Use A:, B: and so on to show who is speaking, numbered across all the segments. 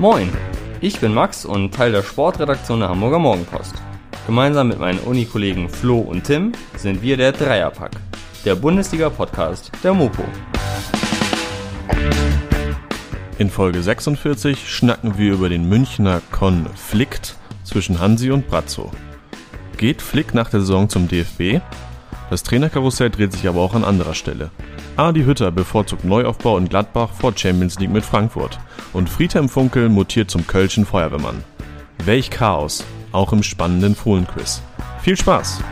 A: Moin, ich bin Max und Teil der Sportredaktion der Hamburger Morgenpost. Gemeinsam mit meinen Unikollegen Flo und Tim sind wir der Dreierpack, der Bundesliga-Podcast der Mopo.
B: In Folge 46 schnacken wir über den Münchner Konflikt zwischen Hansi und Brazzo. Geht Flick nach der Saison zum DFB? Das Trainerkarussell dreht sich aber auch an anderer Stelle. Adi Hütter bevorzugt Neuaufbau in Gladbach vor Champions League mit Frankfurt. Und Friedhelm Funkel mutiert zum Kölschen Feuerwehrmann. Welch Chaos, auch im spannenden Fohlenquiz. Viel Spaß!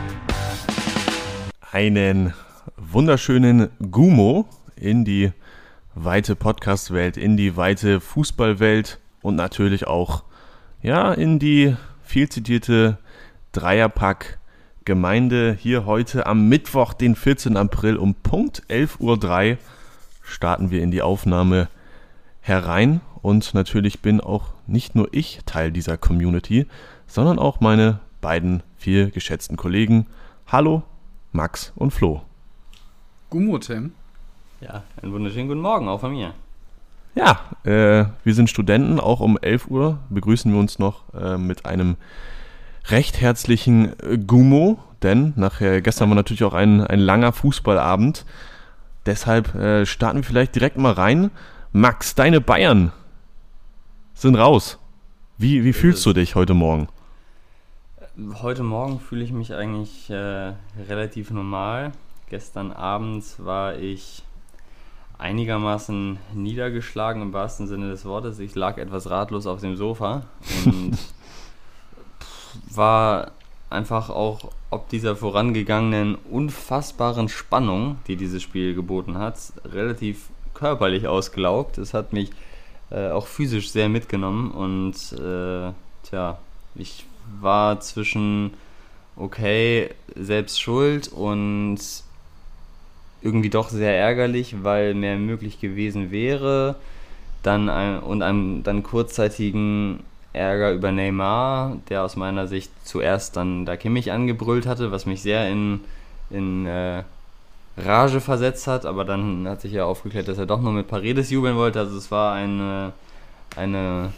B: Einen wunderschönen Gumo in die weite Podcast-Welt, in die weite Fußballwelt und natürlich auch ja, in die viel zitierte Dreierpack Gemeinde hier heute am Mittwoch, den 14. April um Punkt 11.03 Uhr starten wir in die Aufnahme herein und natürlich bin auch nicht nur ich Teil dieser Community, sondern auch meine beiden vier geschätzten Kollegen. Hallo, Max und Flo.
C: Gummo, Tim.
A: Ja, einen wunderschönen guten Morgen auch von mir.
B: Ja, äh, wir sind Studenten. Auch um 11 Uhr begrüßen wir uns noch äh, mit einem recht herzlichen äh, Gummo, denn nachher gestern war natürlich auch ein, ein langer Fußballabend. Deshalb äh, starten wir vielleicht direkt mal rein. Max, deine Bayern sind raus. Wie, wie fühlst du dich heute Morgen?
A: Heute Morgen fühle ich mich eigentlich äh, relativ normal. Gestern Abend war ich einigermaßen niedergeschlagen im wahrsten Sinne des Wortes. Ich lag etwas ratlos auf dem Sofa und war einfach auch ob dieser vorangegangenen unfassbaren Spannung, die dieses Spiel geboten hat, relativ körperlich ausgelaugt. Es hat mich äh, auch physisch sehr mitgenommen und äh, tja, ich war zwischen okay, selbst schuld und irgendwie doch sehr ärgerlich, weil mehr möglich gewesen wäre. Dann ein, und einem dann kurzzeitigen Ärger über Neymar, der aus meiner Sicht zuerst dann da Kimmich angebrüllt hatte, was mich sehr in, in äh, Rage versetzt hat, aber dann hat sich ja aufgeklärt, dass er doch nur mit Paredes jubeln wollte. Also es war eine, eine,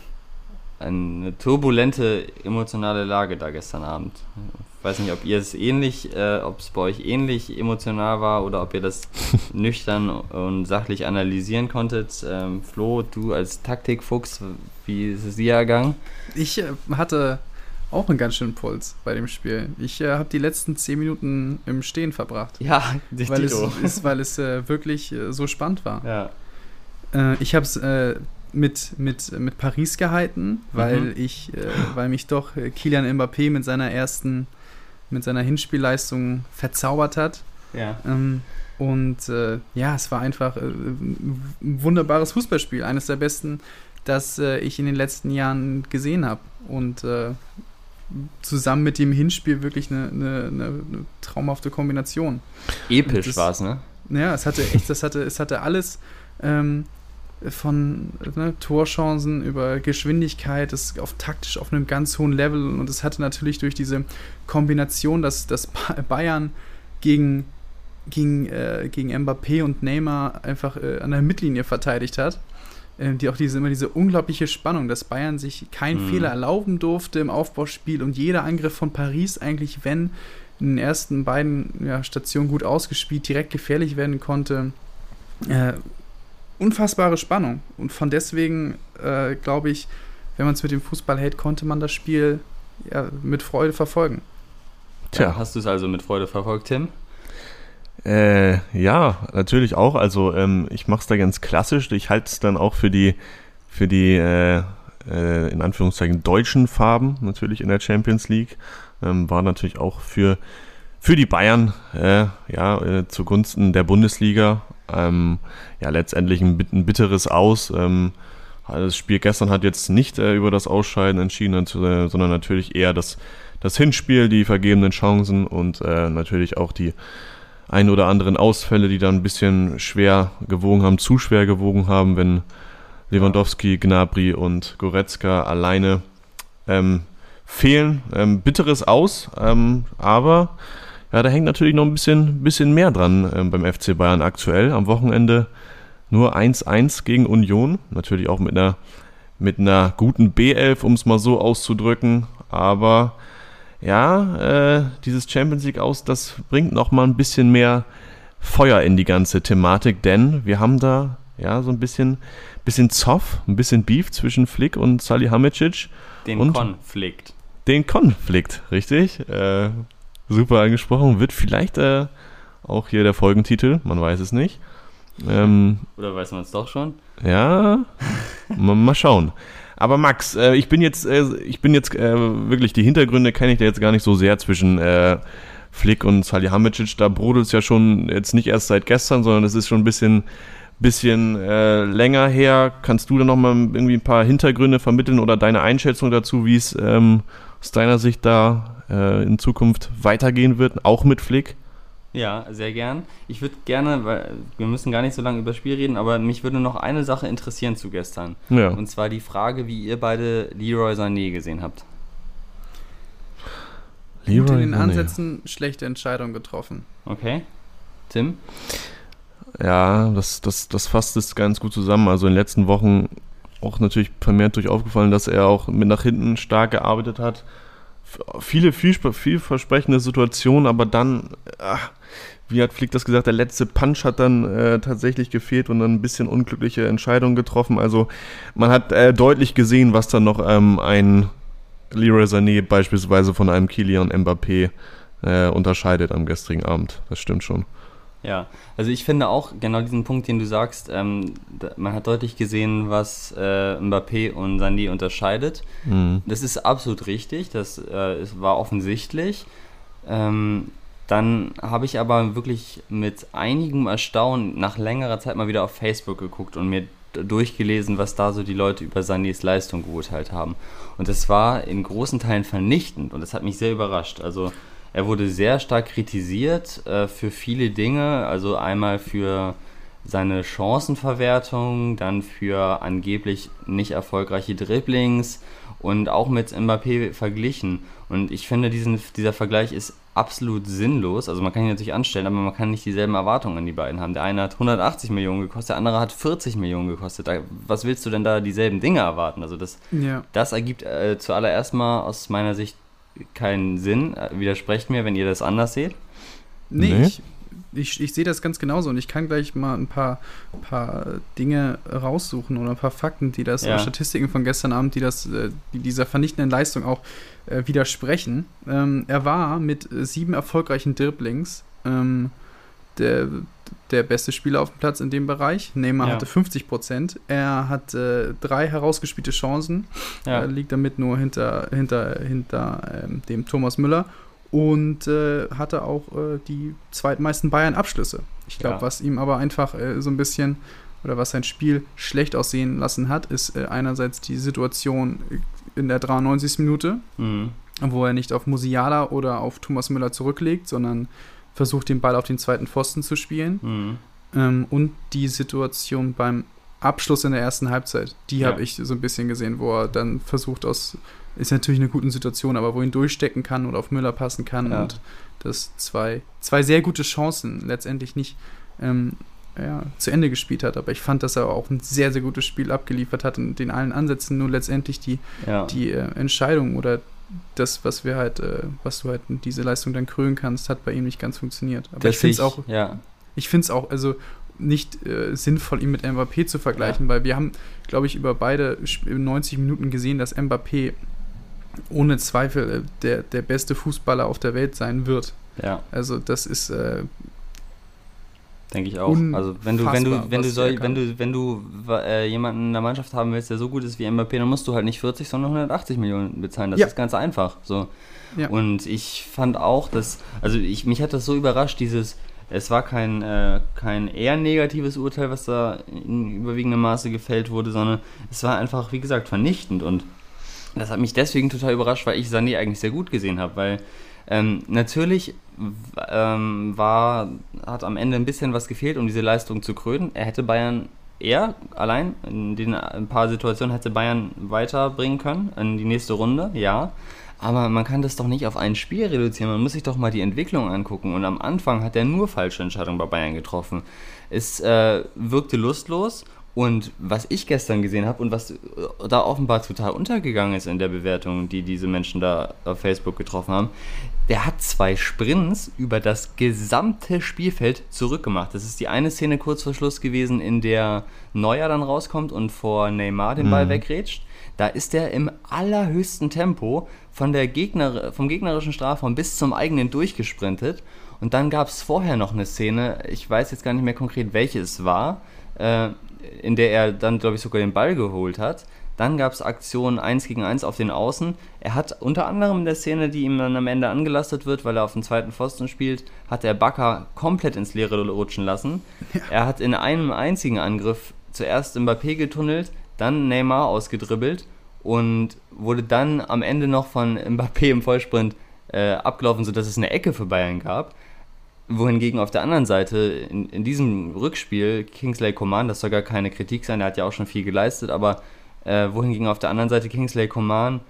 A: eine turbulente emotionale Lage da gestern Abend. Ich weiß nicht, ob ihr es ähnlich, äh, ob es bei euch ähnlich emotional war oder ob ihr das nüchtern und sachlich analysieren konntet. Ähm, Flo, du als Taktikfuchs, wie ist es dir ergangen?
C: Ich äh, hatte auch einen ganz schönen Puls bei dem Spiel. Ich äh, habe die letzten zehn Minuten im Stehen verbracht.
A: Ja,
C: weil es, ist, weil es äh, wirklich äh, so spannend war.
A: Ja.
C: Äh, ich habe es mit, mit, mit Paris gehalten, weil mhm. ich, weil mich doch Kilian Mbappé mit seiner ersten mit seiner Hinspielleistung verzaubert hat.
A: Ja.
C: Ähm, und äh, ja, es war einfach äh, ein wunderbares Fußballspiel, eines der besten, das äh, ich in den letzten Jahren gesehen habe. Und äh, zusammen mit dem Hinspiel wirklich eine, eine, eine traumhafte Kombination.
A: Episch war es, ne?
C: Ja, es hatte echt, das hatte, es hatte alles. Ähm, von ne, Torchancen über Geschwindigkeit, das auf taktisch auf einem ganz hohen Level und es hatte natürlich durch diese Kombination, dass, dass Bayern gegen, gegen, äh, gegen Mbappé und Neymar einfach äh, an der Mittellinie verteidigt hat, die auch diese, immer diese unglaubliche Spannung, dass Bayern sich keinen mhm. Fehler erlauben durfte im Aufbauspiel und jeder Angriff von Paris eigentlich, wenn in den ersten beiden ja, Stationen gut ausgespielt, direkt gefährlich werden konnte. Äh, unfassbare Spannung. Und von deswegen äh, glaube ich, wenn man es mit dem Fußball hält, konnte man das Spiel ja, mit Freude verfolgen.
A: Tja. Hast du es also mit Freude verfolgt, Tim?
B: Äh, ja, natürlich auch. Also ähm, ich mache es da ganz klassisch. Ich halte es dann auch für die, für die äh, äh, in Anführungszeichen deutschen Farben natürlich in der Champions League. Ähm, war natürlich auch für, für die Bayern äh, ja, äh, zugunsten der Bundesliga ähm, ja, letztendlich ein, ein bitteres Aus. Ähm, das Spiel gestern hat jetzt nicht äh, über das Ausscheiden entschieden, sondern natürlich eher das, das Hinspiel, die vergebenen Chancen und natürlich auch die ein oder anderen Ausfälle, die dann ein bisschen schwer gewogen haben, zu schwer gewogen haben, wenn Lewandowski, Gnabry und Goretzka alleine ähm, fehlen. Ähm, bitteres Aus, ähm, aber ja, da hängt natürlich noch ein bisschen, bisschen mehr dran äh, beim FC Bayern aktuell. Am Wochenende nur 1-1 gegen Union. Natürlich auch mit einer mit einer guten B11, um es mal so auszudrücken. Aber ja, äh, dieses Champions League aus, das bringt noch mal ein bisschen mehr Feuer in die ganze Thematik, denn wir haben da ja so ein bisschen, bisschen Zoff, ein bisschen Beef zwischen Flick und Salihamidzic.
A: Den
B: und
A: Konflikt.
B: Den Konflikt, richtig. Äh, super angesprochen. Wird vielleicht äh, auch hier der Folgentitel, man weiß es nicht.
A: Ähm, Oder weiß man es doch schon?
B: Ja, mal schauen. Aber Max, äh, ich bin jetzt, äh, ich bin jetzt äh, wirklich, die Hintergründe kenne ich da jetzt gar nicht so sehr zwischen äh, Flick und Salihamidzic. Da brodelt es ja schon jetzt nicht erst seit gestern, sondern es ist schon ein bisschen, bisschen äh, länger her. Kannst du da nochmal irgendwie ein paar Hintergründe vermitteln oder deine Einschätzung dazu, wie es ähm, aus deiner Sicht da äh, in Zukunft weitergehen wird, auch mit Flick?
A: Ja, sehr gern. Ich würde gerne, weil wir müssen gar nicht so lange über das Spiel reden, aber mich würde noch eine Sache interessieren zu gestern. Ja. Und zwar die Frage, wie ihr beide Leroy Sané gesehen habt.
C: Leroy Gut in den Ansätzen schlechte Entscheidung getroffen.
A: Okay. Tim?
B: Ja, das, das, das fasst es ganz gut zusammen. Also in den letzten Wochen auch natürlich vermehrt durch aufgefallen, dass er auch mit nach hinten stark gearbeitet hat. Viele viel, vielversprechende Situationen, aber dann, ach, wie hat Flick das gesagt, der letzte Punch hat dann äh, tatsächlich gefehlt und dann ein bisschen unglückliche Entscheidungen getroffen. Also man hat äh, deutlich gesehen, was dann noch ähm, ein Leroy Sané beispielsweise von einem Kilian Mbappé äh, unterscheidet am gestrigen Abend. Das stimmt schon.
A: Ja, also ich finde auch genau diesen Punkt, den du sagst, ähm, man hat deutlich gesehen, was äh, Mbappé und Sandy unterscheidet. Mhm. Das ist absolut richtig, das äh, war offensichtlich. Ähm, dann habe ich aber wirklich mit einigem Erstaunen nach längerer Zeit mal wieder auf Facebook geguckt und mir durchgelesen, was da so die Leute über Sandys Leistung geurteilt haben. Und das war in großen Teilen vernichtend und das hat mich sehr überrascht. Also er wurde sehr stark kritisiert äh, für viele Dinge, also einmal für seine Chancenverwertung, dann für angeblich nicht erfolgreiche Dribblings und auch mit Mbappé verglichen. Und ich finde, diesen, dieser Vergleich ist absolut sinnlos. Also man kann ihn natürlich anstellen, aber man kann nicht dieselben Erwartungen an die beiden haben. Der eine hat 180 Millionen gekostet, der andere hat 40 Millionen gekostet. Da, was willst du denn da dieselben Dinge erwarten? Also das, ja. das ergibt äh, zuallererst mal aus meiner Sicht keinen Sinn. Äh, widersprecht mir, wenn ihr das anders seht.
C: Nee, nee. Ich, ich, ich sehe das ganz genauso und ich kann gleich mal ein paar, paar Dinge raussuchen oder ein paar Fakten, die das, ja. Statistiken von gestern Abend, die das, äh, die dieser vernichtenden Leistung auch äh, widersprechen. Ähm, er war mit sieben erfolgreichen Dribblings ähm, der, der beste Spieler auf dem Platz in dem Bereich. Neymar ja. hatte 50 Prozent. Er hat äh, drei herausgespielte Chancen, ja. liegt damit nur hinter, hinter, hinter ähm, dem Thomas Müller und äh, hatte auch äh, die zweitmeisten Bayern-Abschlüsse. Ich glaube, ja. was ihm aber einfach äh, so ein bisschen oder was sein Spiel schlecht aussehen lassen hat, ist äh, einerseits die Situation in der 93. Minute, mhm. wo er nicht auf Musiala oder auf Thomas Müller zurücklegt, sondern versucht, den Ball auf den zweiten Pfosten zu spielen. Mhm. Ähm, und die Situation beim Abschluss in der ersten Halbzeit, die ja. habe ich so ein bisschen gesehen, wo er dann versucht aus ist natürlich eine gute Situation, aber wo ihn durchstecken kann oder auf Müller passen kann ja. und das zwei, zwei sehr gute Chancen letztendlich nicht ähm, ja, zu Ende gespielt hat. Aber ich fand, dass er auch ein sehr, sehr gutes Spiel abgeliefert hat in den allen Ansätzen. Nur letztendlich die, ja. die äh, Entscheidung oder das, was wir halt, äh, was du halt diese Leistung dann krönen kannst, hat bei ihm nicht ganz funktioniert. Aber das ich finde es auch, ja. ich finde es auch, also nicht äh, sinnvoll, ihn mit Mbappé zu vergleichen, ja. weil wir haben, glaube ich, über beide 90 Minuten gesehen, dass Mbappé ohne Zweifel äh, der, der beste Fußballer auf der Welt sein wird. Ja. Also das ist äh,
A: denke ich auch. Also wenn du wenn du wenn du soll, wenn du wenn du äh, jemanden in der Mannschaft haben willst, der so gut ist wie Mbappé, dann musst du halt nicht 40, sondern 180 Millionen bezahlen. Das ja. ist ganz einfach. So. Ja. Und ich fand auch, dass also ich mich hat das so überrascht, dieses es war kein, äh, kein eher negatives Urteil, was da in überwiegendem Maße gefällt wurde, sondern es war einfach, wie gesagt, vernichtend. Und das hat mich deswegen total überrascht, weil ich Sané eigentlich sehr gut gesehen habe, weil ähm, natürlich ähm, war, hat am Ende ein bisschen was gefehlt, um diese Leistung zu krönen. Er hätte Bayern eher allein in den ein paar Situationen hätte Bayern weiterbringen können in die nächste Runde, ja. Aber man kann das doch nicht auf ein Spiel reduzieren. Man muss sich doch mal die Entwicklung angucken. Und am Anfang hat er nur falsche Entscheidungen bei Bayern getroffen. Es äh, wirkte lustlos Und was ich gestern gesehen habe und was da offenbar total untergegangen ist in der Bewertung, die diese Menschen da auf Facebook getroffen haben, der hat zwei Sprints über das gesamte Spielfeld zurückgemacht. Das ist die eine Szene kurz vor Schluss gewesen, in der Neuer dann rauskommt und vor Neymar den Ball mhm. wegrätscht. Da ist er im allerhöchsten Tempo von der Gegner, vom gegnerischen Strafraum bis zum eigenen durchgesprintet. Und dann gab es vorher noch eine Szene, ich weiß jetzt gar nicht mehr konkret, welche es war, äh, in der er dann, glaube ich, sogar den Ball geholt hat. Dann gab es Aktionen 1 gegen 1 auf den Außen. Er hat unter anderem in der Szene, die ihm dann am Ende angelastet wird, weil er auf dem zweiten Pfosten spielt, hat er Bakker komplett ins Leere rutschen lassen. Ja. Er hat in einem einzigen Angriff zuerst Mbappé getunnelt, dann Neymar ausgedribbelt und wurde dann am Ende noch von Mbappé im Vollsprint äh, abgelaufen, sodass es eine Ecke für Bayern gab wohingegen auf der anderen Seite in, in diesem Rückspiel Kingsley Coman, das soll gar keine Kritik sein, er hat ja auch schon viel geleistet, aber äh, wohingegen auf der anderen Seite Kingsley Coman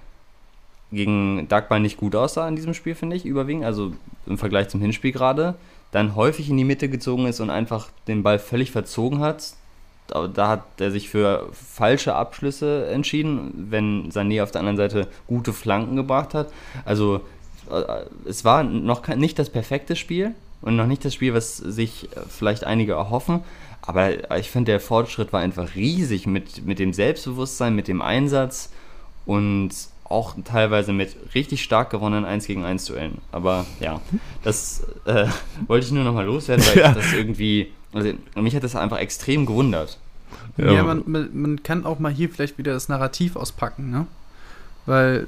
A: gegen Dagmar nicht gut aussah in diesem Spiel, finde ich, überwiegend, also im Vergleich zum Hinspiel gerade, dann häufig in die Mitte gezogen ist und einfach den Ball völlig verzogen hat. Da, da hat er sich für falsche Abschlüsse entschieden, wenn Sané auf der anderen Seite gute Flanken gebracht hat. Also äh, es war noch nicht das perfekte Spiel, und noch nicht das Spiel, was sich äh, vielleicht einige erhoffen. Aber ich finde, der Fortschritt war einfach riesig mit, mit dem Selbstbewusstsein, mit dem Einsatz und auch teilweise mit richtig stark gewonnenen 1 gegen 1 Duellen. Aber ja, das äh, wollte ich nur nochmal loswerden, weil ja. das irgendwie, also mich hat das einfach extrem gewundert.
C: Ja, ja man, man, kann auch mal hier vielleicht wieder das Narrativ auspacken, ne? Weil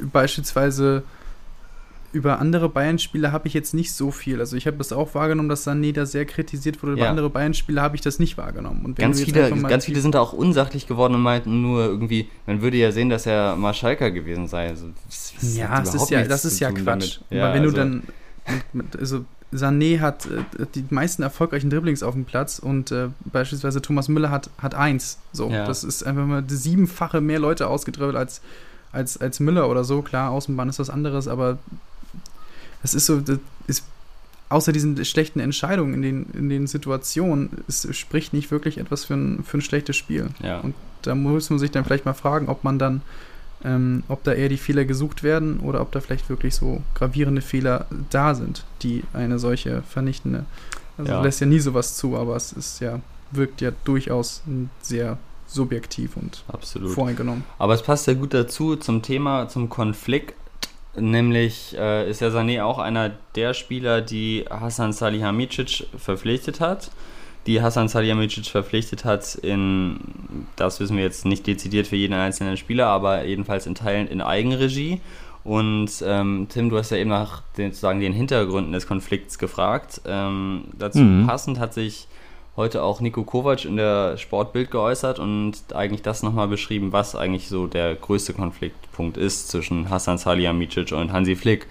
C: beispielsweise über andere Bayern-Spiele habe ich jetzt nicht so viel. Also ich habe das auch wahrgenommen, dass Sané da sehr kritisiert wurde. Über ja. andere Bayern-Spiele habe ich das nicht wahrgenommen.
A: ganz viele, ganz viele sind da auch unsachlich geworden und meinten nur irgendwie, man würde ja sehen, dass er mal Schalker gewesen sei. Also,
C: ja, das ist ja, das ist ja Quatsch. Ja, wenn also, du dann, also Sané hat äh, die meisten erfolgreichen Dribblings auf dem Platz und äh, beispielsweise Thomas Müller hat, hat eins. So, ja. das ist einfach mal siebenfache mehr Leute ausgedribbelt als als, als Müller oder so. Klar, Außenbahn ist was anderes, aber das ist so, das ist, außer diesen schlechten Entscheidungen in den, in den Situationen, es spricht nicht wirklich etwas für ein, für ein schlechtes Spiel. Ja. Und da muss man sich dann vielleicht mal fragen, ob man dann, ähm, ob da eher die Fehler gesucht werden oder ob da vielleicht wirklich so gravierende Fehler da sind, die eine solche vernichtende, also ja. lässt ja nie sowas zu, aber es ist ja, wirkt ja durchaus sehr subjektiv und
A: Absolut. voreingenommen. Aber es passt ja gut dazu zum Thema, zum Konflikt Nämlich äh, ist ja Sané auch einer der Spieler, die Hassan Salihamidzic verpflichtet hat. Die Hassan Salihamidzic verpflichtet hat in, das wissen wir jetzt nicht dezidiert für jeden einzelnen Spieler, aber jedenfalls in Teilen in Eigenregie. Und ähm, Tim, du hast ja eben nach den, sozusagen den Hintergründen des Konflikts gefragt. Ähm, dazu mhm. passend hat sich heute auch Nico Kovac in der Sportbild geäußert und eigentlich das nochmal beschrieben, was eigentlich so der größte Konfliktpunkt ist zwischen Hassan Salihamidzic und Hansi Flick.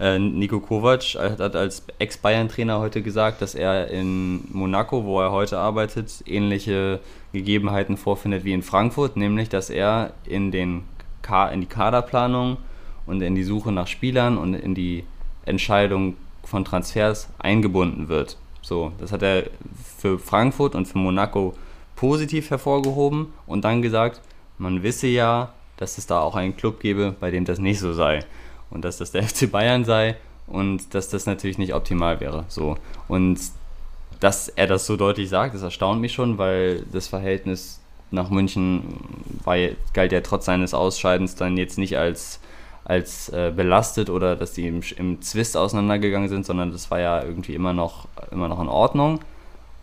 A: Äh, Nico Kovac hat als Ex-Bayern-Trainer heute gesagt, dass er in Monaco, wo er heute arbeitet, ähnliche Gegebenheiten vorfindet wie in Frankfurt, nämlich dass er in, den in die Kaderplanung und in die Suche nach Spielern und in die Entscheidung von Transfers eingebunden wird. So, das hat er für Frankfurt und für Monaco positiv hervorgehoben und dann gesagt, man wisse ja, dass es da auch einen Club gäbe, bei dem das nicht so sei. Und dass das der FC Bayern sei und dass das natürlich nicht optimal wäre. So. Und dass er das so deutlich sagt, das erstaunt mich schon, weil das Verhältnis nach München war, galt ja trotz seines Ausscheidens dann jetzt nicht als als äh, belastet oder dass die im, im Zwist auseinandergegangen sind, sondern das war ja irgendwie immer noch, immer noch in Ordnung.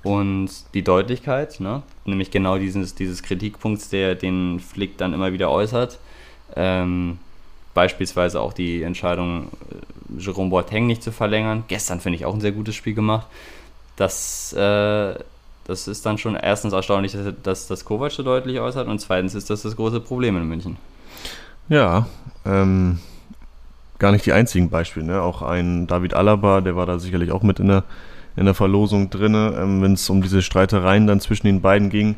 A: Und die Deutlichkeit, ne? nämlich genau dieses, dieses Kritikpunkts, der den Flick dann immer wieder äußert, ähm, beispielsweise auch die Entscheidung, äh, Jerome Boateng nicht zu verlängern. Gestern finde ich auch ein sehr gutes Spiel gemacht. Das, äh, das ist dann schon erstens erstaunlich, dass, das Kovac so deutlich äußert und zweitens ist das das große Problem in München.
B: Ja, ähm, gar nicht die einzigen Beispiele. Ne? Auch ein David Alaba, der war da sicherlich auch mit in der, in der Verlosung drin, ähm, wenn es um diese Streitereien dann zwischen den beiden ging.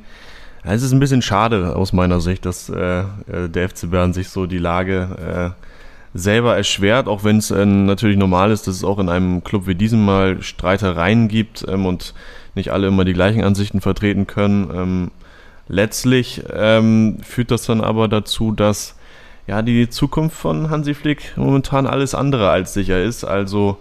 B: Ja, es ist ein bisschen schade aus meiner Sicht, dass äh, äh der FC Bern sich so die Lage äh, selber erschwert, auch wenn es äh, natürlich normal ist, dass es auch in einem Club wie diesem mal Streitereien gibt ähm, und nicht alle immer die gleichen Ansichten vertreten können. Ähm, letztlich ähm, führt das dann aber dazu, dass ja die Zukunft von Hansi Flick momentan alles andere als sicher ist. Also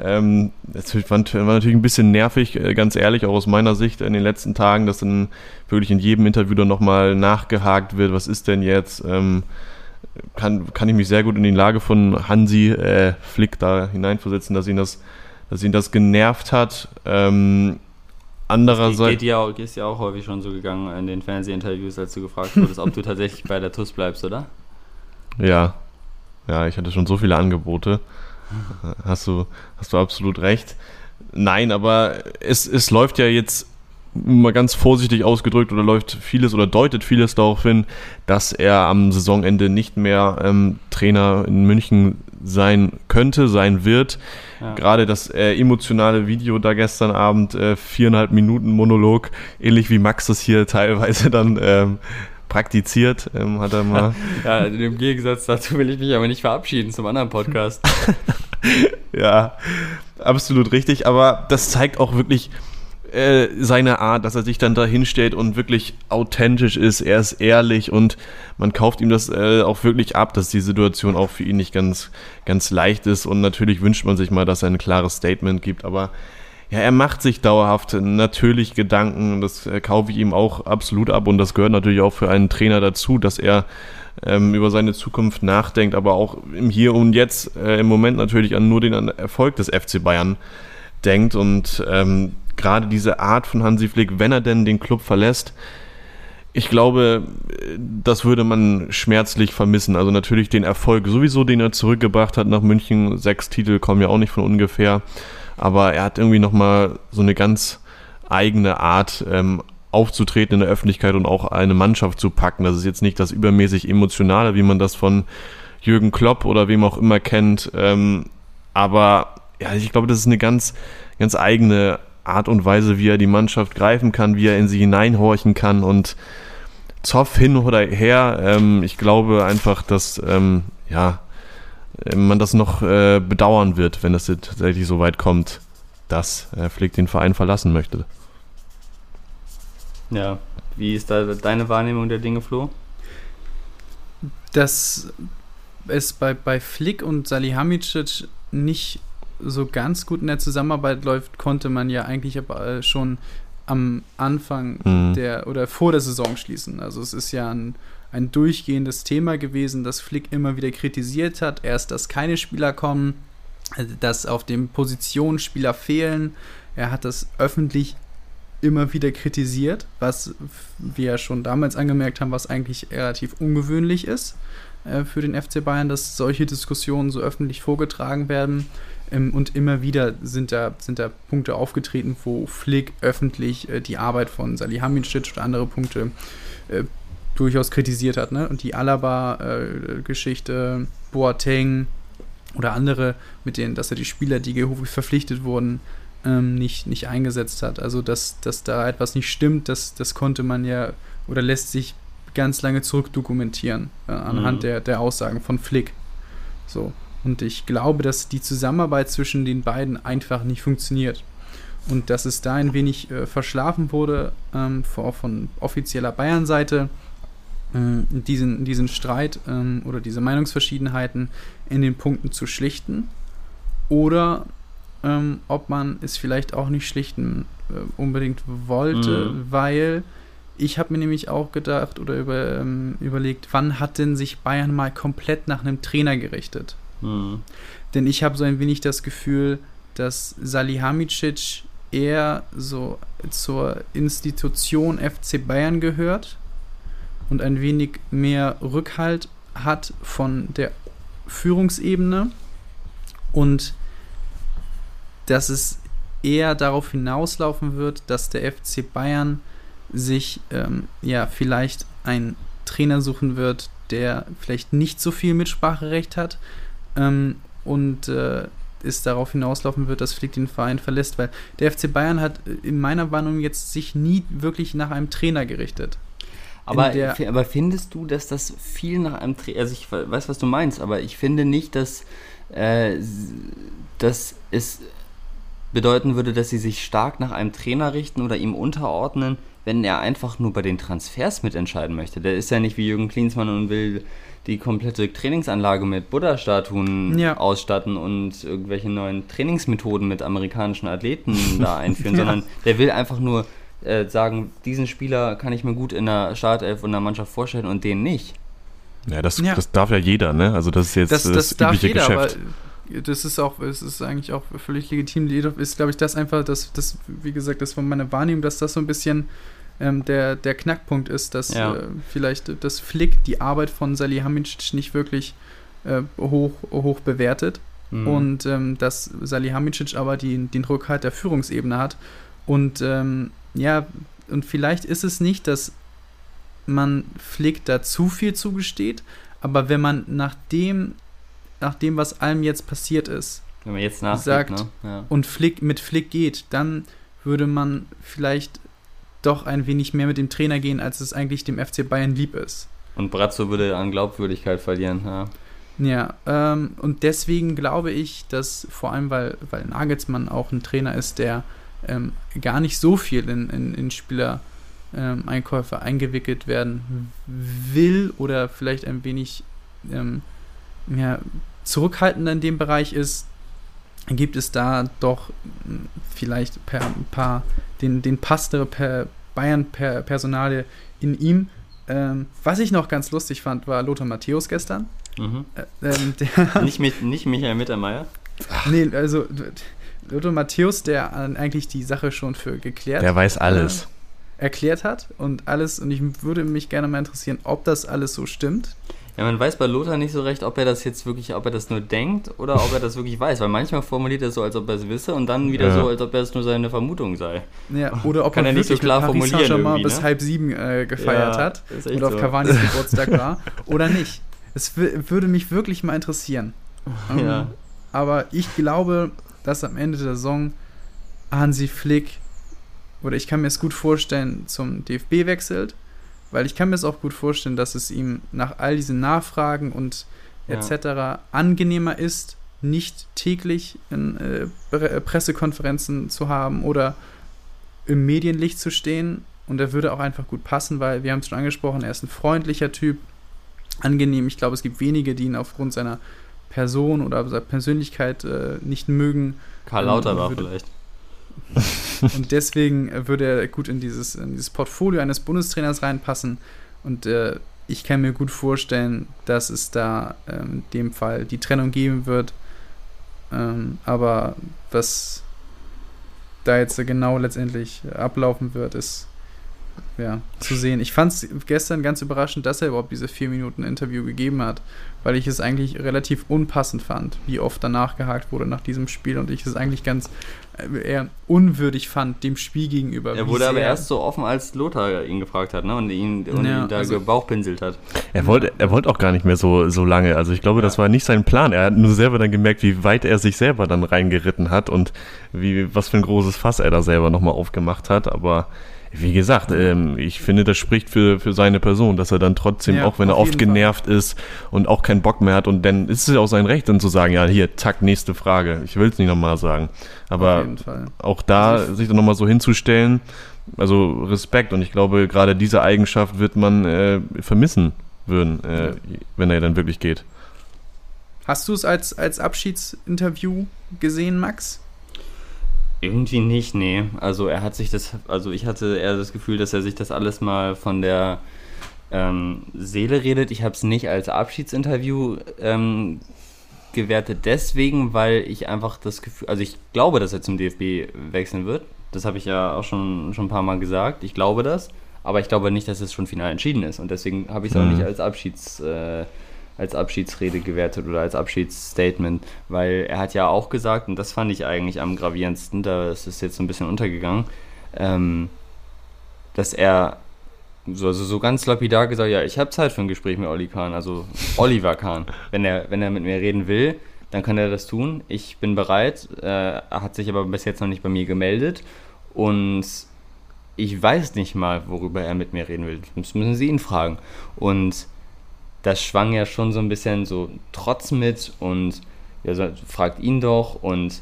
B: ähm, es war, natürlich ein bisschen nervig, äh, ganz ehrlich, auch aus meiner Sicht in den letzten Tagen, dass dann wirklich in jedem Interview dann nochmal nachgehakt wird, was ist denn jetzt? Ähm, kann, kann ich mich sehr gut in die Lage von Hansi äh, Flick da hineinversetzen, dass ihn das, dass ihn das genervt hat. Ähm, andererseits.
A: Geht ja ist ja auch häufig schon so gegangen in den Fernsehinterviews, als du gefragt wurdest, ob du tatsächlich bei der TUS bleibst, oder?
B: Ja. Ja, ich hatte schon so viele Angebote. Hast du, hast du absolut recht. Nein, aber es, es läuft ja jetzt mal ganz vorsichtig ausgedrückt oder läuft vieles oder deutet vieles darauf hin, dass er am Saisonende nicht mehr ähm, Trainer in München sein könnte, sein wird. Ja. Gerade das äh, emotionale Video da gestern Abend, äh, viereinhalb Minuten Monolog, ähnlich wie Max das hier teilweise dann ähm, praktiziert, ähm, hat er mal.
A: ja, im Gegensatz dazu will ich mich aber nicht verabschieden zum anderen Podcast.
B: ja, absolut richtig, aber das zeigt auch wirklich äh, seine Art, dass er sich dann da hinstellt und wirklich authentisch ist, er ist ehrlich und man kauft ihm das äh, auch wirklich ab, dass die Situation auch für ihn nicht ganz, ganz leicht ist und natürlich wünscht man sich mal, dass er ein klares Statement gibt, aber ja, er macht sich dauerhaft natürlich Gedanken, das äh, kaufe ich ihm auch absolut ab. Und das gehört natürlich auch für einen Trainer dazu, dass er ähm, über seine Zukunft nachdenkt, aber auch im Hier und Jetzt äh, im Moment natürlich an nur den Erfolg des FC Bayern denkt. Und ähm, gerade diese Art von Hansi Flick, wenn er denn den Club verlässt, ich glaube, das würde man schmerzlich vermissen. Also natürlich den Erfolg sowieso, den er zurückgebracht hat nach München. Sechs Titel kommen ja auch nicht von ungefähr aber er hat irgendwie nochmal so eine ganz eigene Art, ähm, aufzutreten in der Öffentlichkeit und auch eine Mannschaft zu packen. Das ist jetzt nicht das übermäßig Emotionale, wie man das von Jürgen Klopp oder wem auch immer kennt. Ähm, aber ja, ich glaube, das ist eine ganz, ganz eigene Art und Weise, wie er die Mannschaft greifen kann, wie er in sie hineinhorchen kann und Zoff hin oder her. Ähm, ich glaube einfach, dass ähm, ja, man das noch äh, bedauern wird, wenn es tatsächlich so weit kommt, dass äh, Flick den Verein verlassen möchte.
A: Ja, wie ist da deine Wahrnehmung der Dinge, Flo?
C: Dass es bei, bei Flick und Salihamidzic nicht so ganz gut in der Zusammenarbeit läuft, konnte man ja eigentlich aber äh, schon am Anfang mhm. der oder vor der Saison schließen. Also es ist ja ein ein durchgehendes Thema gewesen, das Flick immer wieder kritisiert hat. Erst, dass keine Spieler kommen, dass auf den Positionen Spieler fehlen. Er hat das öffentlich immer wieder kritisiert, was wir schon damals angemerkt haben, was eigentlich relativ ungewöhnlich ist äh, für den FC Bayern, dass solche Diskussionen so öffentlich vorgetragen werden. Ähm, und immer wieder sind da, sind da Punkte aufgetreten, wo Flick öffentlich äh, die Arbeit von Salihamidzic oder andere Punkte äh, durchaus kritisiert hat. Ne? Und die Alaba-Geschichte, Boateng oder andere, mit denen, dass er die Spieler, die verpflichtet wurden, ähm, nicht, nicht eingesetzt hat. Also, dass, dass da etwas nicht stimmt, das, das konnte man ja oder lässt sich ganz lange zurückdokumentieren äh, anhand mhm. der, der Aussagen von Flick. So. Und ich glaube, dass die Zusammenarbeit zwischen den beiden einfach nicht funktioniert. Und dass es da ein wenig äh, verschlafen wurde, ähm, vor, von offizieller Bayern-Seite, diesen, diesen Streit ähm, oder diese Meinungsverschiedenheiten in den Punkten zu schlichten oder ähm, ob man es vielleicht auch nicht schlichten äh, unbedingt wollte, mhm. weil ich habe mir nämlich auch gedacht oder über, ähm, überlegt, wann hat denn sich Bayern mal komplett nach einem Trainer gerichtet? Mhm. Denn ich habe so ein wenig das Gefühl, dass Salihamidzic eher so zur Institution FC Bayern gehört und ein wenig mehr Rückhalt hat von der Führungsebene und dass es eher darauf hinauslaufen wird, dass der FC Bayern sich ähm, ja vielleicht einen Trainer suchen wird, der vielleicht nicht so viel Mitspracherecht hat ähm, und äh, es darauf hinauslaufen wird, dass Flick den Verein verlässt, weil der FC Bayern hat äh, in meiner Warnung jetzt sich nie wirklich nach einem Trainer gerichtet.
A: Aber, aber findest du, dass das viel nach einem Trainer, also ich weiß, was du meinst, aber ich finde nicht, dass, äh, dass es bedeuten würde, dass sie sich stark nach einem Trainer richten oder ihm unterordnen, wenn er einfach nur bei den Transfers mitentscheiden möchte. Der ist ja nicht wie Jürgen Klinsmann und will die komplette Trainingsanlage mit Buddha-Statuen ja. ausstatten und irgendwelche neuen Trainingsmethoden mit amerikanischen Athleten da einführen, ja. sondern der will einfach nur äh, sagen, diesen Spieler kann ich mir gut in der Startelf und der Mannschaft vorstellen und den nicht.
B: Ja, das, ja. das darf ja jeder, ne? Also das ist jetzt das, das, das übliche jeder, Geschäft.
C: das ist auch, es ist eigentlich auch völlig legitim. Ist, glaube ich, das einfach, das, das, wie gesagt, das von meiner Wahrnehmung, dass das so ein bisschen ähm, der, der Knackpunkt ist, dass ja. äh, vielleicht das Flick die Arbeit von Salihamidzic nicht wirklich äh, hoch, hoch bewertet mhm. und ähm, dass Salihamidzic aber die, den Rückhalt der Führungsebene hat und ähm, ja, und vielleicht ist es nicht, dass man Flick da zu viel zugesteht, aber wenn man nach dem, nach dem was allem jetzt passiert ist,
A: wenn man jetzt sagt ne?
C: ja. und Flick mit Flick geht, dann würde man vielleicht doch ein wenig mehr mit dem Trainer gehen, als es eigentlich dem FC Bayern lieb ist.
A: Und Brazzo würde an Glaubwürdigkeit verlieren, ja.
C: Ja, ähm, und deswegen glaube ich, dass vor allem, weil, weil Nagelsmann auch ein Trainer ist, der ähm, gar nicht so viel in, in, in Spieler-Einkäufe ähm, eingewickelt werden will oder vielleicht ein wenig ähm, ja, zurückhaltender in dem Bereich ist, gibt es da doch hm, vielleicht per ein paar den, den Pastere per Bayern per Personale in ihm. Ähm, was ich noch ganz lustig fand, war Lothar Matthäus gestern.
A: Mhm. Äh, ähm, nicht, mit, nicht Michael Mittermeier?
C: Nee, also Lothar Matthäus, der eigentlich die Sache schon für geklärt
B: Der weiß alles.
C: Äh, erklärt hat und alles. Und ich würde mich gerne mal interessieren, ob das alles so stimmt.
A: Ja, man weiß bei Lothar nicht so recht, ob er das jetzt wirklich, ob er das nur denkt oder ob er das wirklich weiß, weil manchmal formuliert er so, als ob er es wisse und dann wieder ja. so, als ob er es nur seine Vermutung sei.
C: Ja, oder ob Kann er, nicht so klar Paris formulieren mal bis ne? halb sieben äh, gefeiert ja, hat oder so. auf Cavani's Geburtstag war oder nicht. Es würde mich wirklich mal interessieren. ja. Um, aber ich glaube, dass am Ende der Saison Hansi Flick oder ich kann mir es gut vorstellen, zum DFB wechselt weil ich kann mir es auch gut vorstellen, dass es ihm nach all diesen Nachfragen und etc. Ja. angenehmer ist, nicht täglich in äh, äh, Pressekonferenzen zu haben oder im Medienlicht zu stehen. Und er würde auch einfach gut passen, weil wir haben es schon angesprochen, er ist ein freundlicher Typ, angenehm. Ich glaube, es gibt wenige, die ihn aufgrund seiner Person oder Persönlichkeit äh, nicht mögen.
A: Karl Lauterbach ähm, vielleicht.
C: und deswegen würde er gut in dieses, in dieses Portfolio eines Bundestrainers reinpassen. Und äh, ich kann mir gut vorstellen, dass es da äh, in dem Fall die Trennung geben wird. Ähm, aber was da jetzt genau letztendlich ablaufen wird, ist ja, zu sehen. Ich fand es gestern ganz überraschend, dass er überhaupt diese vier Minuten Interview gegeben hat, weil ich es eigentlich relativ unpassend fand, wie oft danach gehakt wurde nach diesem Spiel und ich es eigentlich ganz äh, eher unwürdig fand dem Spiel gegenüber.
A: Er wurde aber erst so offen, als Lothar ihn gefragt hat ne? und ihn, und ja, ihn da also, gebauchpinselt hat.
B: Er wollte, er wollte auch gar nicht mehr so, so lange. Also ich glaube, ja. das war nicht sein Plan. Er hat nur selber dann gemerkt, wie weit er sich selber dann reingeritten hat und wie, was für ein großes Fass er da selber nochmal aufgemacht hat. Aber wie gesagt, ähm, ich finde, das spricht für, für seine Person, dass er dann trotzdem, ja, auch wenn er oft genervt Fall. ist und auch keinen Bock mehr hat, und dann ist es ja auch sein Recht, dann zu sagen, ja, hier, zack, nächste Frage. Ich will es nicht nochmal sagen. Aber auch da also sich dann nochmal so hinzustellen, also Respekt. Und ich glaube, gerade diese Eigenschaft wird man äh, vermissen würden, äh, ja. wenn er dann wirklich geht.
C: Hast du es als, als Abschiedsinterview gesehen, Max?
A: Irgendwie nicht, nee. Also er hat sich das, also ich hatte eher das Gefühl, dass er sich das alles mal von der ähm, Seele redet. Ich habe es nicht als Abschiedsinterview ähm, gewertet, deswegen, weil ich einfach das Gefühl, also ich glaube, dass er zum DFB wechseln wird. Das habe ich ja auch schon, schon ein paar Mal gesagt. Ich glaube das, aber ich glaube nicht, dass es schon final entschieden ist. Und deswegen habe ich es auch mhm. nicht als Abschieds... Äh, als Abschiedsrede gewertet oder als Abschiedsstatement, weil er hat ja auch gesagt, und das fand ich eigentlich am gravierendsten, da ist es jetzt so ein bisschen untergegangen, ähm, dass er so, also so ganz lapidar gesagt, ja, ich habe Zeit für ein Gespräch mit Olli Kahn, also Oliver Kahn. Wenn er, wenn er mit mir reden will, dann kann er das tun. Ich bin bereit. Äh, er hat sich aber bis jetzt noch nicht bei mir gemeldet und ich weiß nicht mal, worüber er mit mir reden will. Das müssen Sie ihn fragen. Und das schwang ja schon so ein bisschen so Trotz mit und ja, so, fragt ihn doch und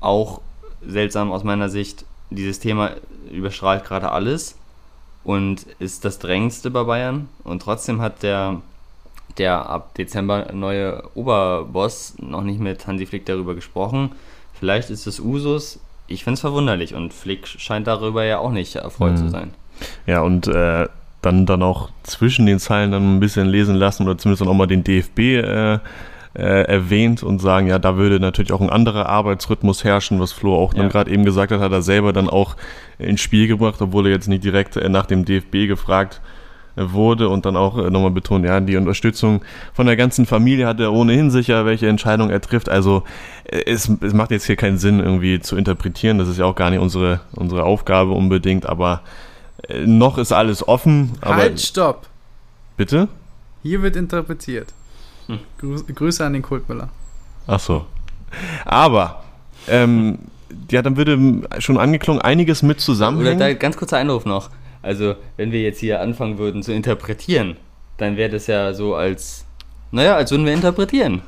A: auch seltsam aus meiner Sicht, dieses Thema überstrahlt gerade alles und ist das drängendste bei Bayern. Und trotzdem hat der, der ab Dezember neue Oberboss noch nicht mit Hansi Flick darüber gesprochen. Vielleicht ist es Usus. Ich finde es verwunderlich und Flick scheint darüber ja auch nicht erfreut mhm. zu sein.
B: Ja, und äh, dann, dann auch zwischen den Zeilen dann ein bisschen lesen lassen oder zumindest dann auch mal den DFB äh, äh, erwähnt und sagen, ja, da würde natürlich auch ein anderer Arbeitsrhythmus herrschen, was Flo auch dann ja. gerade eben gesagt hat, hat er selber dann auch ins Spiel gebracht, obwohl er jetzt nicht direkt äh, nach dem DFB gefragt äh, wurde und dann auch äh, nochmal betont, ja, die Unterstützung von der ganzen Familie hat er ohnehin sicher, welche Entscheidung er trifft. Also es, es macht jetzt hier keinen Sinn, irgendwie zu interpretieren. Das ist ja auch gar nicht unsere, unsere Aufgabe unbedingt, aber äh, noch ist alles offen.
C: halt, stopp!
B: Bitte?
C: Hier wird interpretiert. Hm. Grüße an den Kultmüller.
B: Ach so. Aber, ähm, ja, dann würde schon angeklungen einiges mit zusammenhängen. Oder
A: da ganz kurzer Einruf noch. Also, wenn wir jetzt hier anfangen würden zu interpretieren, dann wäre das ja so als, naja, als würden wir interpretieren.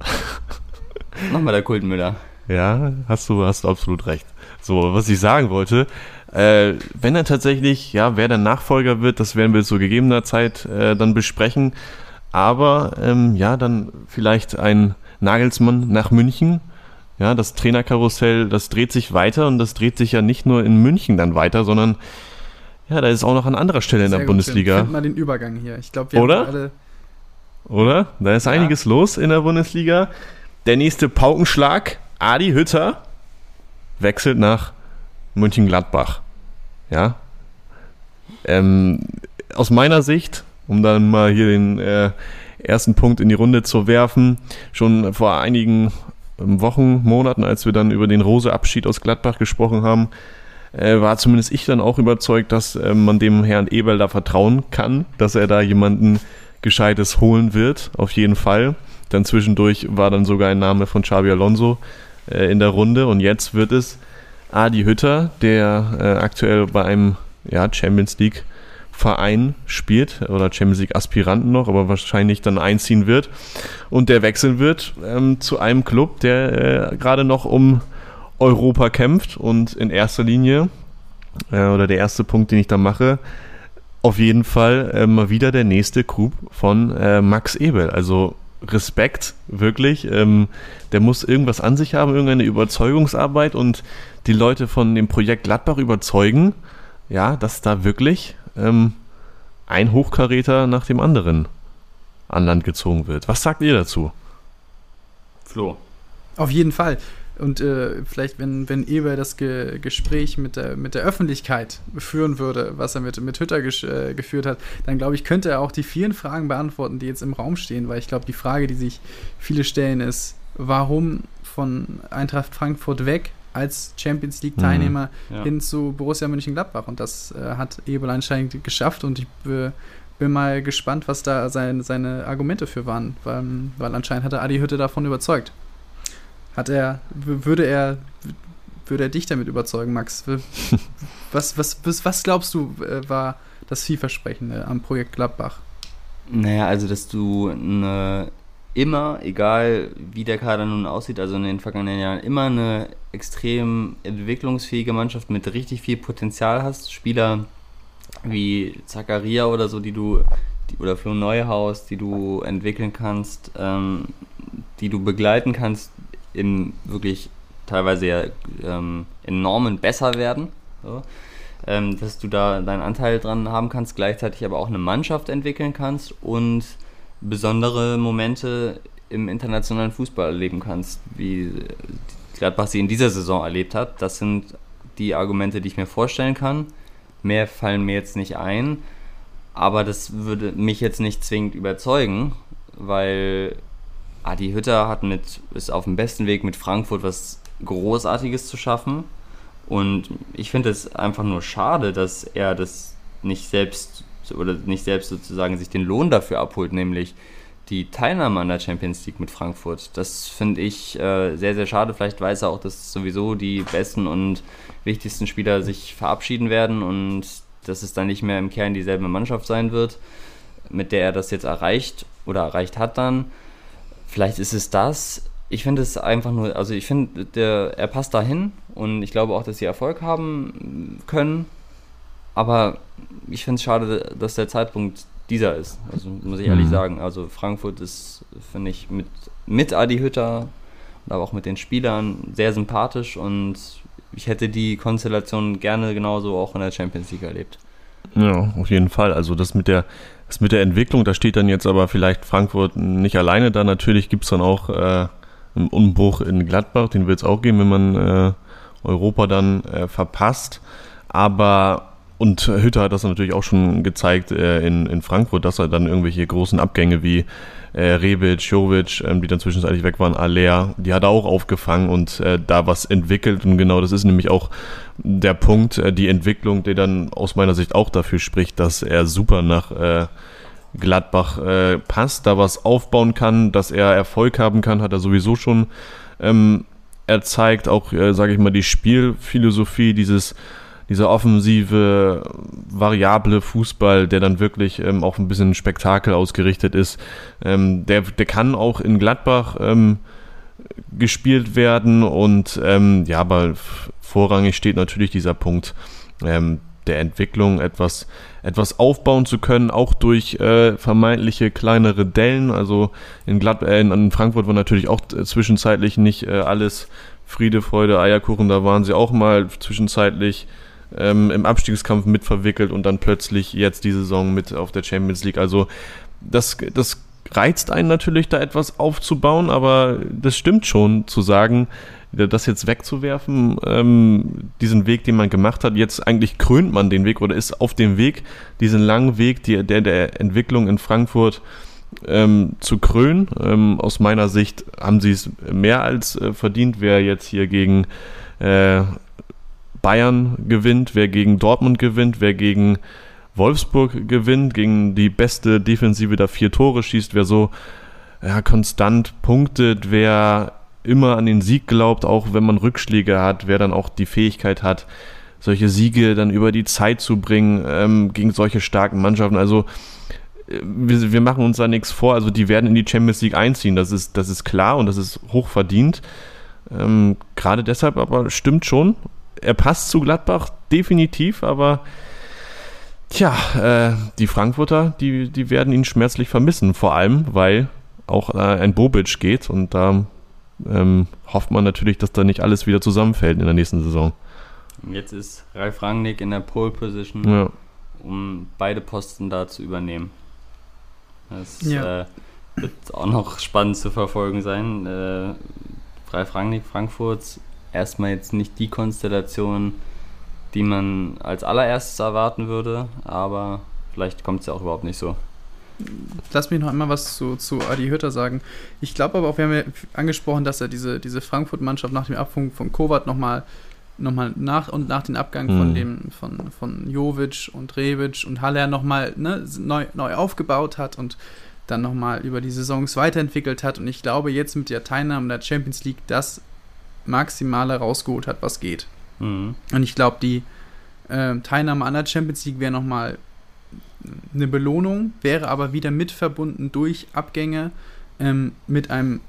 A: Nochmal der Kultmüller.
B: Ja, hast du, hast du absolut recht. So, was ich sagen wollte, äh, wenn er tatsächlich, ja, wer der Nachfolger wird, das werden wir zu gegebener Zeit äh, dann besprechen. Aber ähm, ja, dann vielleicht ein Nagelsmann nach München. Ja, das Trainerkarussell, das dreht sich weiter und das dreht sich ja nicht nur in München dann weiter, sondern ja, da ist auch noch an anderer Stelle in der gut, Bundesliga.
C: Find mal den Übergang hier. Ich glaube, wir
B: Oder? haben alle. Oder? Da ist ja. einiges los in der Bundesliga. Der nächste Paukenschlag, Adi Hütter wechselt nach Mönchengladbach. Ja. Ähm, aus meiner Sicht um dann mal hier den äh, ersten Punkt in die Runde zu werfen. Schon vor einigen ähm, Wochen, Monaten, als wir dann über den Rose-Abschied aus Gladbach gesprochen haben, äh, war zumindest ich dann auch überzeugt, dass äh, man dem Herrn Eberl da vertrauen kann, dass er da jemanden Gescheites holen wird, auf jeden Fall. Dann zwischendurch war dann sogar ein Name von Xabi Alonso äh, in der Runde und jetzt wird es Adi Hütter, der äh, aktuell bei einem ja, Champions League Verein spielt oder Champions League Aspiranten noch, aber wahrscheinlich dann einziehen wird und der wechseln wird ähm, zu einem Club, der äh, gerade noch um Europa kämpft und in erster Linie äh, oder der erste Punkt, den ich da mache, auf jeden Fall äh, mal wieder der nächste Coup von äh, Max Ebel. Also Respekt, wirklich. Ähm, der muss irgendwas an sich haben, irgendeine Überzeugungsarbeit und die Leute von dem Projekt Gladbach überzeugen, ja, dass da wirklich ähm, ein Hochkaräter nach dem anderen an Land gezogen wird. Was sagt ihr dazu?
C: Flo. Auf jeden Fall. Und äh, vielleicht, wenn, wenn Eber das Ge Gespräch mit der, mit der Öffentlichkeit führen würde, was er mit, mit Hütter äh, geführt hat, dann glaube ich, könnte er auch die vielen Fragen beantworten, die jetzt im Raum stehen. Weil ich glaube, die Frage, die sich viele stellen, ist, warum von Eintracht Frankfurt weg als Champions League-Teilnehmer mhm, ja. hin zu Borussia Mönchengladbach. Und das äh, hat Ebel anscheinend geschafft und ich äh, bin mal gespannt, was da sein, seine Argumente für waren, weil, weil anscheinend hat er Adi Hütte davon überzeugt. Hat er, würde er, würde er dich damit überzeugen, Max? Was, was, was, was glaubst du, äh, war das Vielversprechende am Projekt Gladbach?
A: Naja, also, dass du eine immer, egal wie der Kader nun aussieht, also in den vergangenen Jahren, immer eine extrem entwicklungsfähige Mannschaft mit richtig viel Potenzial hast. Spieler wie Zakaria oder so, die du, die, oder Flo Neuhaus, die du entwickeln kannst, ähm, die du begleiten kannst, in wirklich teilweise ja ähm, enormen besser werden. So. Ähm, dass du da deinen Anteil dran haben kannst, gleichzeitig aber auch eine Mannschaft entwickeln kannst und besondere Momente im internationalen Fußball erleben kannst, wie Gladbach sie in dieser Saison erlebt hat. Das sind die Argumente, die ich mir vorstellen kann. Mehr fallen mir jetzt nicht ein, aber das würde mich jetzt nicht zwingend überzeugen, weil Adi Hütter hat mit, ist auf dem besten Weg mit Frankfurt was Großartiges zu schaffen. Und ich finde es einfach nur schade, dass er das nicht selbst oder nicht selbst sozusagen sich den Lohn dafür abholt, nämlich die Teilnahme an der Champions League mit Frankfurt. Das finde ich äh, sehr, sehr schade. Vielleicht weiß er auch, dass sowieso die besten und wichtigsten Spieler sich verabschieden werden und dass es dann nicht mehr im Kern dieselbe Mannschaft sein wird, mit der er das jetzt erreicht oder erreicht hat dann. Vielleicht ist es das. Ich finde es einfach nur, also ich finde, er passt dahin und ich glaube auch, dass sie Erfolg haben können aber ich finde es schade, dass der Zeitpunkt dieser ist. Also muss ich ehrlich mhm. sagen. Also Frankfurt ist, finde ich, mit, mit Adi Hütter und aber auch mit den Spielern sehr sympathisch und ich hätte die Konstellation gerne genauso auch in der Champions League erlebt.
B: Ja, auf jeden Fall. Also das mit der, das mit der Entwicklung, da steht dann jetzt aber vielleicht Frankfurt nicht alleine da. Natürlich gibt es dann auch äh, einen Umbruch in Gladbach, den wird es auch geben, wenn man äh, Europa dann äh, verpasst. Aber und Hütter hat das natürlich auch schon gezeigt äh, in, in Frankfurt, dass er dann irgendwelche großen Abgänge wie äh, Rebic, Jovic, ähm, die dann zwischenzeitlich weg waren, Aller, die hat er auch aufgefangen und äh, da was entwickelt. Und genau das ist nämlich auch der Punkt, äh, die Entwicklung, die dann aus meiner Sicht auch dafür spricht, dass er super nach äh, Gladbach äh, passt, da was aufbauen kann, dass er Erfolg haben kann, hat er sowieso schon ähm, er zeigt auch, äh, sage ich mal, die Spielphilosophie, dieses dieser offensive, variable Fußball, der dann wirklich ähm, auch ein bisschen Spektakel ausgerichtet ist, ähm, der, der kann auch in Gladbach ähm, gespielt werden und ähm, ja, aber vorrangig steht natürlich dieser Punkt ähm, der Entwicklung, etwas, etwas aufbauen zu können, auch durch äh, vermeintliche kleinere Dellen. Also in, Glad äh, in Frankfurt war natürlich auch äh, zwischenzeitlich nicht äh, alles Friede, Freude, Eierkuchen. Da waren sie auch mal zwischenzeitlich ähm, im Abstiegskampf mit verwickelt und dann plötzlich jetzt die Saison mit auf der Champions League. Also das, das reizt einen natürlich, da etwas aufzubauen, aber das stimmt schon zu sagen, das jetzt wegzuwerfen, ähm, diesen Weg, den man gemacht hat, jetzt eigentlich krönt man den Weg oder ist auf dem Weg, diesen langen Weg die, der, der Entwicklung in Frankfurt ähm, zu krönen. Ähm, aus meiner Sicht haben sie es mehr als äh, verdient, wer jetzt hier gegen äh, Bayern gewinnt, wer gegen Dortmund gewinnt, wer gegen Wolfsburg gewinnt, gegen die beste Defensive da vier Tore schießt, wer so ja, konstant punktet, wer immer an den Sieg glaubt, auch wenn man Rückschläge hat, wer dann auch die Fähigkeit hat, solche Siege dann über die Zeit zu bringen ähm, gegen solche starken Mannschaften. Also äh, wir, wir, machen uns da nichts vor. Also die werden in die Champions League einziehen. Das ist, das ist klar und das ist hoch verdient. Ähm, Gerade deshalb aber stimmt schon er passt zu Gladbach definitiv, aber tja, äh, die Frankfurter, die, die werden ihn schmerzlich vermissen, vor allem, weil auch äh, ein Bobic geht und da ähm, hofft man natürlich, dass da nicht alles wieder zusammenfällt in der nächsten Saison.
A: Jetzt ist Ralf Rangnick in der Pole Position, ja. um beide Posten da zu übernehmen. Das ja. äh, wird auch noch spannend zu verfolgen sein. Äh, Ralf Rangnick, Frankfurt erstmal jetzt nicht die Konstellation, die man als allererstes erwarten würde, aber vielleicht kommt es ja auch überhaupt nicht so.
C: Lass mich noch einmal was zu, zu Adi Hütter sagen. Ich glaube aber auch, wir haben ja angesprochen, dass er diese, diese Frankfurt-Mannschaft nach dem Abfunk von Kovac nochmal noch mal nach und nach dem Abgang mhm. von dem von, von Jovic und Rebic und Haller nochmal ne, neu, neu aufgebaut hat und dann nochmal über die Saisons weiterentwickelt hat. Und ich glaube, jetzt mit der Teilnahme der Champions League, das Maximale rausgeholt hat, was geht. Mhm. Und ich glaube, die äh, Teilnahme an der Champions League wäre nochmal eine Belohnung, wäre aber wieder mit verbunden durch Abgänge ähm, mit einem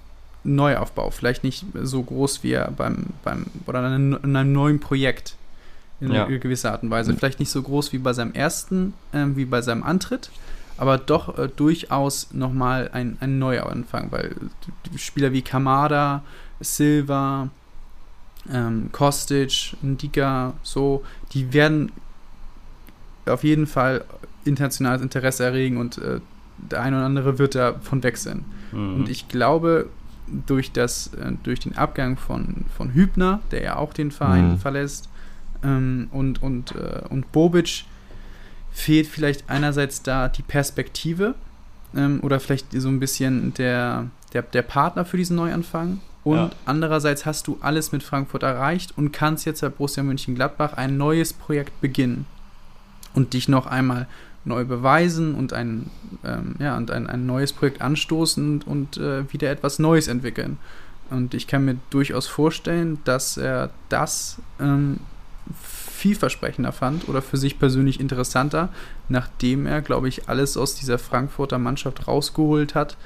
C: Neuaufbau. Vielleicht nicht so groß wie er beim, beim oder in einem neuen Projekt in ja. gewisser Art und Weise. Vielleicht nicht so groß wie bei seinem ersten, äh, wie bei seinem Antritt, aber doch äh, durchaus nochmal ein, ein Neuanfang, weil Spieler wie Kamada, Silva, ähm, Kostic, Ndika, so, die werden auf jeden Fall internationales Interesse erregen und äh, der eine oder andere wird davon wechseln. Mhm. Und ich glaube, durch, das, äh, durch den Abgang von, von Hübner, der ja auch den Verein mhm. verlässt, ähm, und, und, äh, und Bobic, fehlt vielleicht einerseits da die Perspektive ähm, oder vielleicht so ein bisschen der, der, der Partner für diesen Neuanfang. Und ja. andererseits hast du alles mit Frankfurt erreicht und kannst jetzt bei Borussia Mönchengladbach ein neues Projekt beginnen und dich noch einmal neu beweisen und ein, ähm, ja, und ein, ein neues Projekt anstoßen und äh, wieder etwas Neues entwickeln. Und ich kann mir durchaus vorstellen, dass er das ähm, vielversprechender fand oder für sich persönlich interessanter, nachdem er, glaube ich, alles aus dieser Frankfurter Mannschaft rausgeholt hat,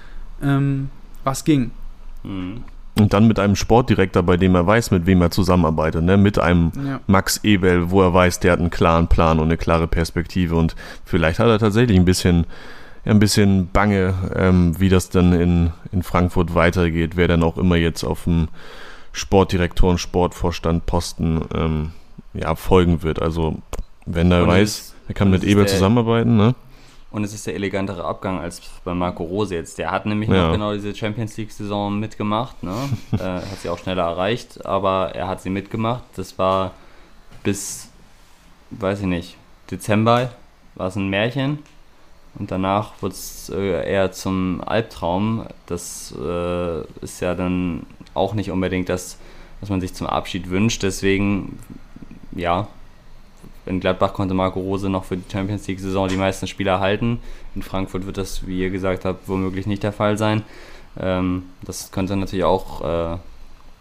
C: ähm, was ging. Mhm.
B: Und dann mit einem Sportdirektor, bei dem er weiß, mit wem er zusammenarbeitet, ne? mit einem
C: Ja.
B: Max Ebel, wo er weiß, der hat einen klaren Plan und eine klare Perspektive und vielleicht hat er tatsächlich ein bisschen, ja, ein bisschen Bange, ähm, wie das dann in, in Frankfurt weitergeht, wer dann auch immer jetzt auf dem Sportdirektoren, Sportvorstand Posten ähm, ja, folgen wird. Also wenn er weiß, er kann mit Ebel zusammenarbeiten, ne?
A: Und es ist der elegantere Abgang als bei Marco Rose jetzt. Der hat nämlich
B: Ja.
A: noch genau diese Champions League-Saison mitgemacht. Ne? äh, hat sie auch schneller erreicht, aber er hat sie mitgemacht. Das war bis, weiß ich nicht, Dezember war es ein Märchen. Und danach wurde es äh, eher zum Albtraum. Das äh, ist ja dann auch nicht unbedingt das, was man sich zum Abschied wünscht. Deswegen, ja, in Gladbach konnte Marco Rose noch für die Champions League-Saison die meisten Spieler halten. In Frankfurt wird das, wie ihr gesagt habt, womöglich nicht der Fall sein. Ähm, das könnte natürlich auch äh,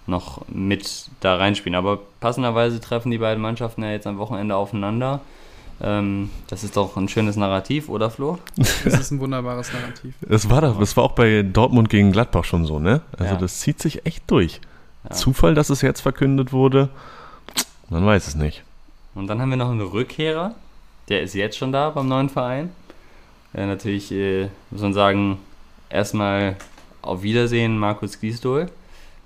A: noch mit da reinspielen. Aber passenderweise treffen die beiden Mannschaften ja jetzt am Wochenende aufeinander. Ähm, das ist doch ein schönes Narrativ, oder Flo?
C: Das ist ein wunderbares Narrativ.
B: Das war doch, das war auch bei Dortmund gegen Gladbach schon so, ne? Also
A: Ja.
B: das zieht sich echt durch.
A: Ja.
B: Zufall, dass es jetzt verkündet wurde, man weiß es nicht.
A: Und dann haben wir noch einen Rückkehrer. Der ist jetzt schon da beim neuen Verein. Ja, natürlich äh, muss man sagen, erstmal auf Wiedersehen, Markus Gisdol.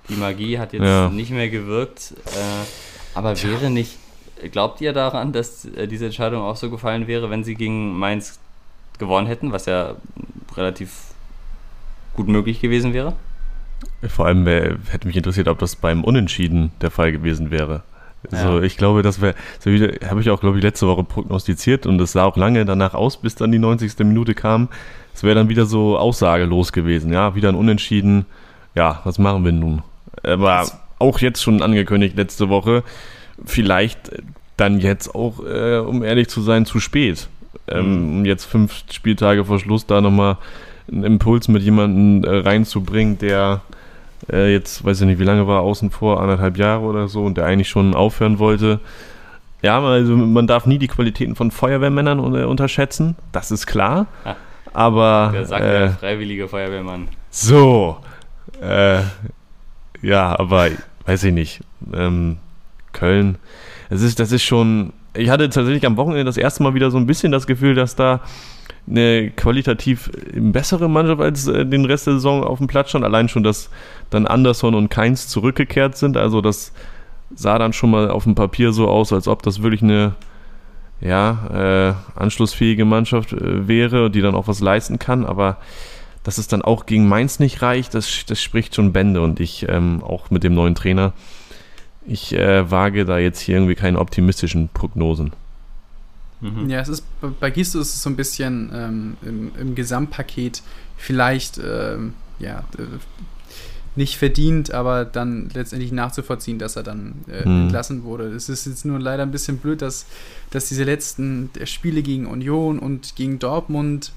A: Die Magie hat jetzt
B: Ja.
A: nicht mehr gewirkt. Äh, aber wäre nicht, glaubt ihr daran, dass äh, diese Entscheidung auch so gefallen wäre, wenn sie gegen Mainz gewonnen hätten, was ja relativ gut möglich gewesen wäre?
B: Vor allem hätte mich interessiert, ob das beim Unentschieden der Fall gewesen wäre. Also
A: Ja.
B: ich glaube, das wäre, so habe ich auch, glaube ich, letzte Woche prognostiziert und es sah auch lange danach aus, bis dann die 90. Minute kam. Es wäre dann wieder so aussagelos gewesen. Ja, wieder ein Unentschieden. Ja, was machen wir nun? Aber
C: Das-
B: auch jetzt schon angekündigt letzte Woche, vielleicht dann jetzt auch, äh, um ehrlich zu sein, zu spät. Ähm, um jetzt fünf Spieltage vor Schluss da nochmal einen Impuls mit jemandem äh, reinzubringen, der äh, jetzt, weiß ich nicht, wie lange war er außen vor, anderthalb Jahre oder so, und der eigentlich schon aufhören wollte. Ja, also man darf nie die Qualitäten von Feuerwehrmännern un- unterschätzen, das ist klar.
A: Ja.
B: Aber
A: Der sagt
B: äh,
A: der freiwillige Feuerwehrmann.
B: so, äh, ja, aber weiß ich nicht. Ähm, Köln, das ist, das ist schon. Ich hatte tatsächlich am Wochenende das erste Mal wieder so ein bisschen das Gefühl, dass da eine qualitativ bessere Mannschaft als äh, den Rest der Saison auf dem Platz stand. Allein schon, dass dann Anderson und Keins zurückgekehrt sind. Also das sah dann schon mal auf dem Papier so aus, als ob das wirklich eine ja, äh, anschlussfähige Mannschaft äh, wäre, die dann auch was leisten kann. Aber dass es dann auch gegen Mainz nicht reicht, das, das spricht schon Bände. Und ich, ähm, auch mit dem neuen Trainer, ich äh, wage da jetzt hier irgendwie keine optimistischen Prognosen.
A: Mhm.
C: Ja, es ist bei Gisto ist es so ein bisschen ähm, im, im Gesamtpaket vielleicht ähm, ja äh, nicht verdient, aber dann letztendlich nachzuvollziehen, dass er dann äh,
B: Hm.
C: entlassen wurde. Es ist jetzt nur leider ein bisschen blöd, dass, dass diese letzten Spiele gegen Union und gegen Dortmund